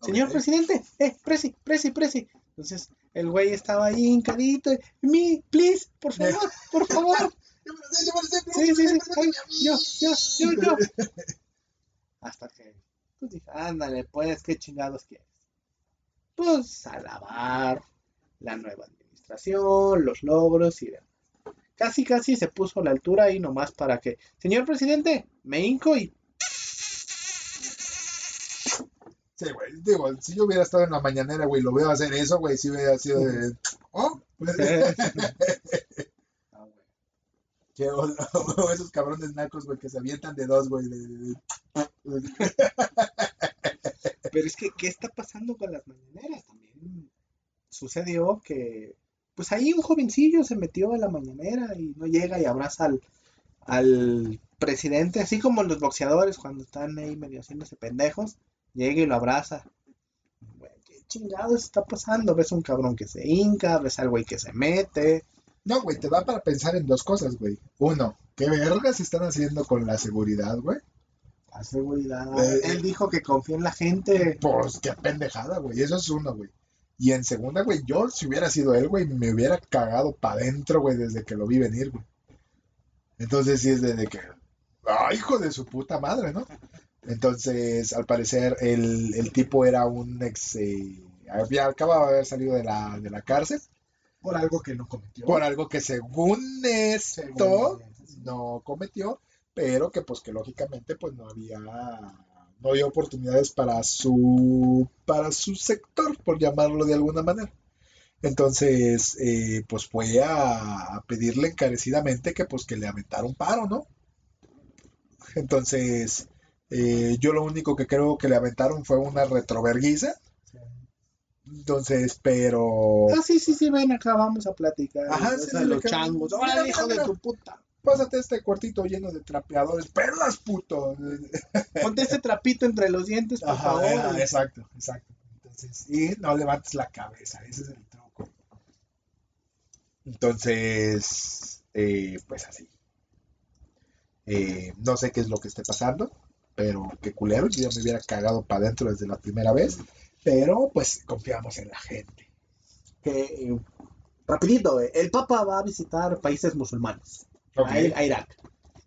Señor presidente, eh, presi, presi, presi. Entonces el güey estaba ahí hincadito, me, please, por favor, por favor. Yo me lo sé, yo me lo sé, Sí, sí, sí, ay, yo, yo, yo, yo. Hasta que, pues dije, ándale, pues, ¿qué chingados quieres? Pues alabar la nueva administración, los logros y demás. Casi, casi se puso a la altura ahí nomás para que, señor presidente, me hinco y Sí, güey, digo, si yo hubiera estado en la mañanera, güey, lo veo hacer eso, güey, si hubiera sido de... Oh, pues, Ah, que- o, o esos cabrones nacos, güey, que se avientan de dos, güey. de- de- de- Pero es que, ¿qué está pasando con las mañaneras? También sucedió que, pues ahí un jovencillo se metió a la mañanera y no llega y abraza al, al presidente, así como los boxeadores cuando están ahí medio haciéndose pendejos, llega y lo abraza. ¿qué chingados está pasando? Ves un cabrón que se hinca, ves al güey que se mete. No, güey, te da para pensar en dos cosas, güey. Uno, ¿qué vergas están haciendo con la seguridad, güey? La seguridad. Eh, Él dijo que confía en la gente. Pues qué pendejada, güey. Eso es uno, güey. Y en segunda, güey, yo si hubiera sido él, güey, me hubiera cagado para adentro, güey, desde que lo vi venir, güey. Entonces sí es desde que, ah, hijo de su puta madre, ¿no? Entonces, al parecer, el, el tipo era un ex, eh, había, acababa de haber salido de la, de la cárcel Por algo que no cometió. por algo que según esto Según no cometió, pero que pues que lógicamente pues no había no había oportunidades para su para su sector, por llamarlo de alguna manera. Entonces, eh, pues fue a, a pedirle encarecidamente que pues que le aventara un paro, ¿no? Entonces, eh, yo lo único que creo que le aventaron fue una retroverguiza. Entonces, pero Ah, sí, sí, sí, ven acá, vamos a platicar. Ajá, sí, los changos. Mira, ¡Órale, mira, hijo de tu puta! pásate este cuartito lleno de trapeadores, perlas, puto. Ponte ese trapito entre los dientes, por Ajá, favor. exacto, exacto. Entonces, y no levantes la cabeza, ese es el truco. Entonces, eh, pues así. Eh, no sé qué es lo que esté pasando, pero qué culero, yo me hubiera cagado para adentro desde la primera vez, pero pues confiamos en la gente. Que, eh, rapidito, eh, el Papa va a visitar países musulmanes. Ok. A, a Irak.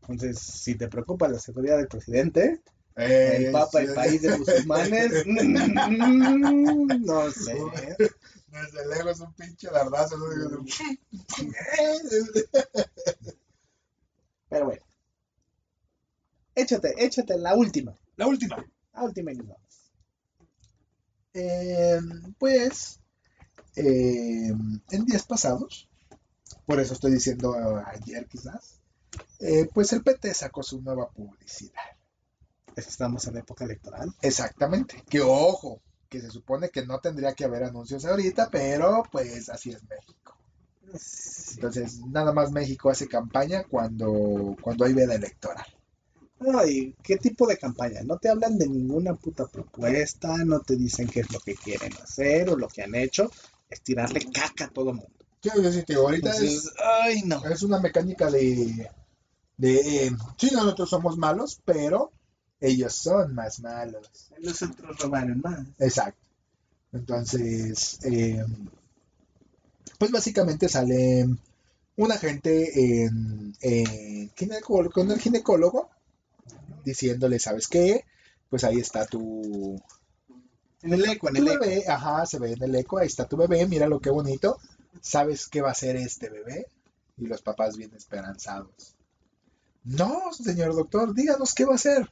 Entonces, si te preocupa la seguridad del presidente, Eh, el Papa sí, en país de musulmanes, mm, no sé. Desde lejos un pinche dardazo. ¿no? Pero bueno. Échate, échate la última. La última. La última y nos vamos. Eh, pues, eh, en días pasados, por eso estoy diciendo ayer quizás, eh, pues el PT sacó su nueva publicidad. Es que estamos en época electoral. Exactamente. Que ojo, que se supone que no tendría que haber anuncios ahorita, pero pues así es México. Entonces, nada más México hace campaña cuando, cuando hay veda electoral. Ay, ¿qué tipo de campaña? No te hablan de ninguna puta propuesta, no te dicen qué es lo que quieren hacer o lo que han hecho. Es tirarle caca a todo mundo. Quiero ahorita es, ay, no. es una mecánica de, de eh, sí, nosotros somos malos, pero ellos son más malos. Nosotros robaron más. Exacto. Entonces, eh, pues básicamente sale un agente en, en ginecólogo- con el ginecólogo diciéndole, ¿sabes qué? Pues ahí está tu, En el eco, en el eco. bebé, ajá, se ve en el eco, ahí está tu bebé, mira lo que bonito. ¿Sabes qué va a ser este bebé? Y los papás bien esperanzados. No, señor doctor, díganos qué va a ser.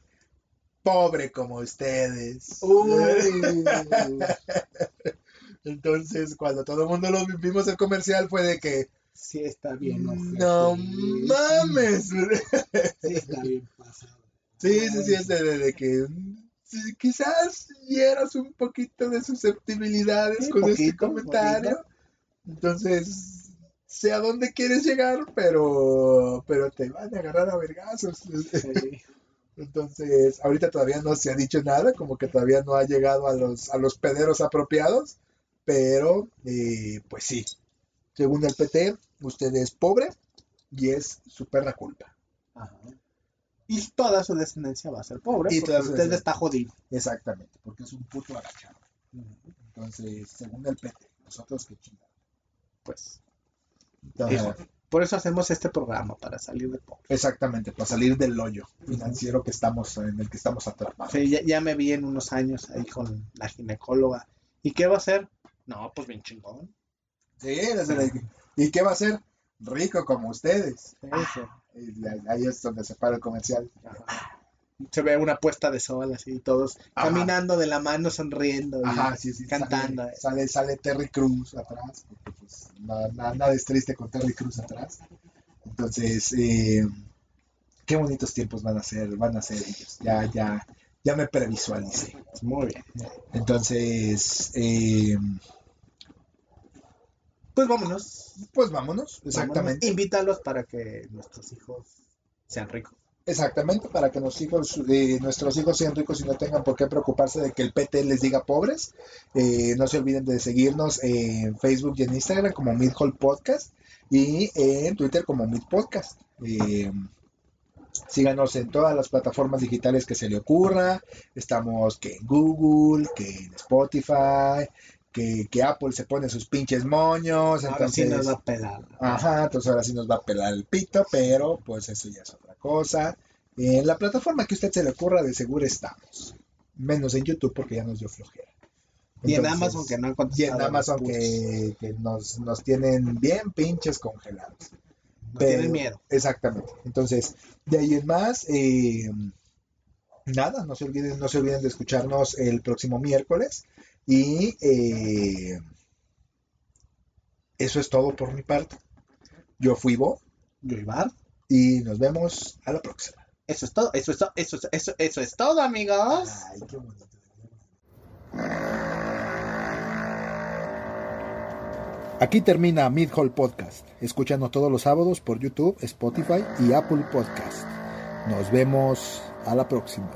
Pobre como ustedes. Uy. Entonces, cuando todo el mundo lo vimos el comercial fue de que Sí está bien. ojete. no mames. Sí está bien pasado. Sí, sí, sí, es de, de- de que mm, sí, quizás hieras un poquito de susceptibilidades Sí, con este poquito, comentario. Entonces, sé a dónde quieres llegar, pero, pero te van a agarrar a vergazos. Sí. Entonces, ahorita todavía no se ha dicho nada, como que todavía no ha llegado a los, a los pederos apropiados, pero eh, pues sí, según el PT, usted es pobre y es su perra culpa. Ajá. Y toda su descendencia va a ser pobre. Y porque usted está jodido. Exactamente, porque es un puto agachado. Entonces, según el PT, nosotros que chingados. Pues. Entonces, Hijo, por eso hacemos este programa, para salir de pobre. Exactamente, para salir del hoyo financiero que estamos, en el que estamos atrapados. Sí, ya, ya me vi en unos años ahí con la ginecóloga. ¿Y qué va a hacer? No, pues bien chingón. Sí, desde la- ¿y qué va a ser? Rico como ustedes. Eso. Y ahí es donde se para el comercial. Ajá. Se ve una puesta de sol así, todos Ajá. caminando de la mano, sonriendo. y Ajá, sí, sí. Cantando. Sale, sale, sale Terry Cruz atrás, porque pues na- na- nada es triste con Terry Cruz atrás. Entonces, eh, qué bonitos tiempos van a ser, van a ser ellos. Ya, ya, ya me previsualicé. Muy bien. Entonces, eh, Pues vámonos. pues vámonos, exactamente. Vámonos. Invítalos para que nuestros hijos sean ricos. Exactamente, para que nuestros hijos, eh, nuestros hijos sean ricos y no tengan por qué preocuparse de que el PT les diga pobres. Eh, no se olviden de seguirnos en Facebook y en Instagram como Midhall Podcast y en Twitter como Mid Podcast. Eh, síganos en todas las plataformas digitales que se le ocurra. Estamos que en Google, que en Spotify, que, que Apple se pone sus pinches moños. Ahora sí entonces- nos va a pelar. Ajá, entonces ahora sí nos va a pelar el pito, pero pues eso ya es otra cosa. En la plataforma que a usted se le ocurra, de seguro estamos. Menos en YouTube porque ya nos dio flojera. Y en Amazon que no han Y contestado. en Amazon que, que nos, nos tienen bien pinches congelados. pero- tienen miedo. Exactamente. Entonces, de ahí en más, eh, nada, no se olviden, no se olviden de escucharnos el próximo miércoles. Y eh, eso es todo por mi parte. Yo fui Bo Yo, Ibar. y nos vemos a la próxima. Eso es todo. Eso es todo. Eso, es- eso, eso es todo, amigos. Ay, qué bonito. Aquí termina Mid Hall Podcast. Escúchanos todos los sábados por YouTube, Spotify y Apple Podcast. Nos vemos a la próxima.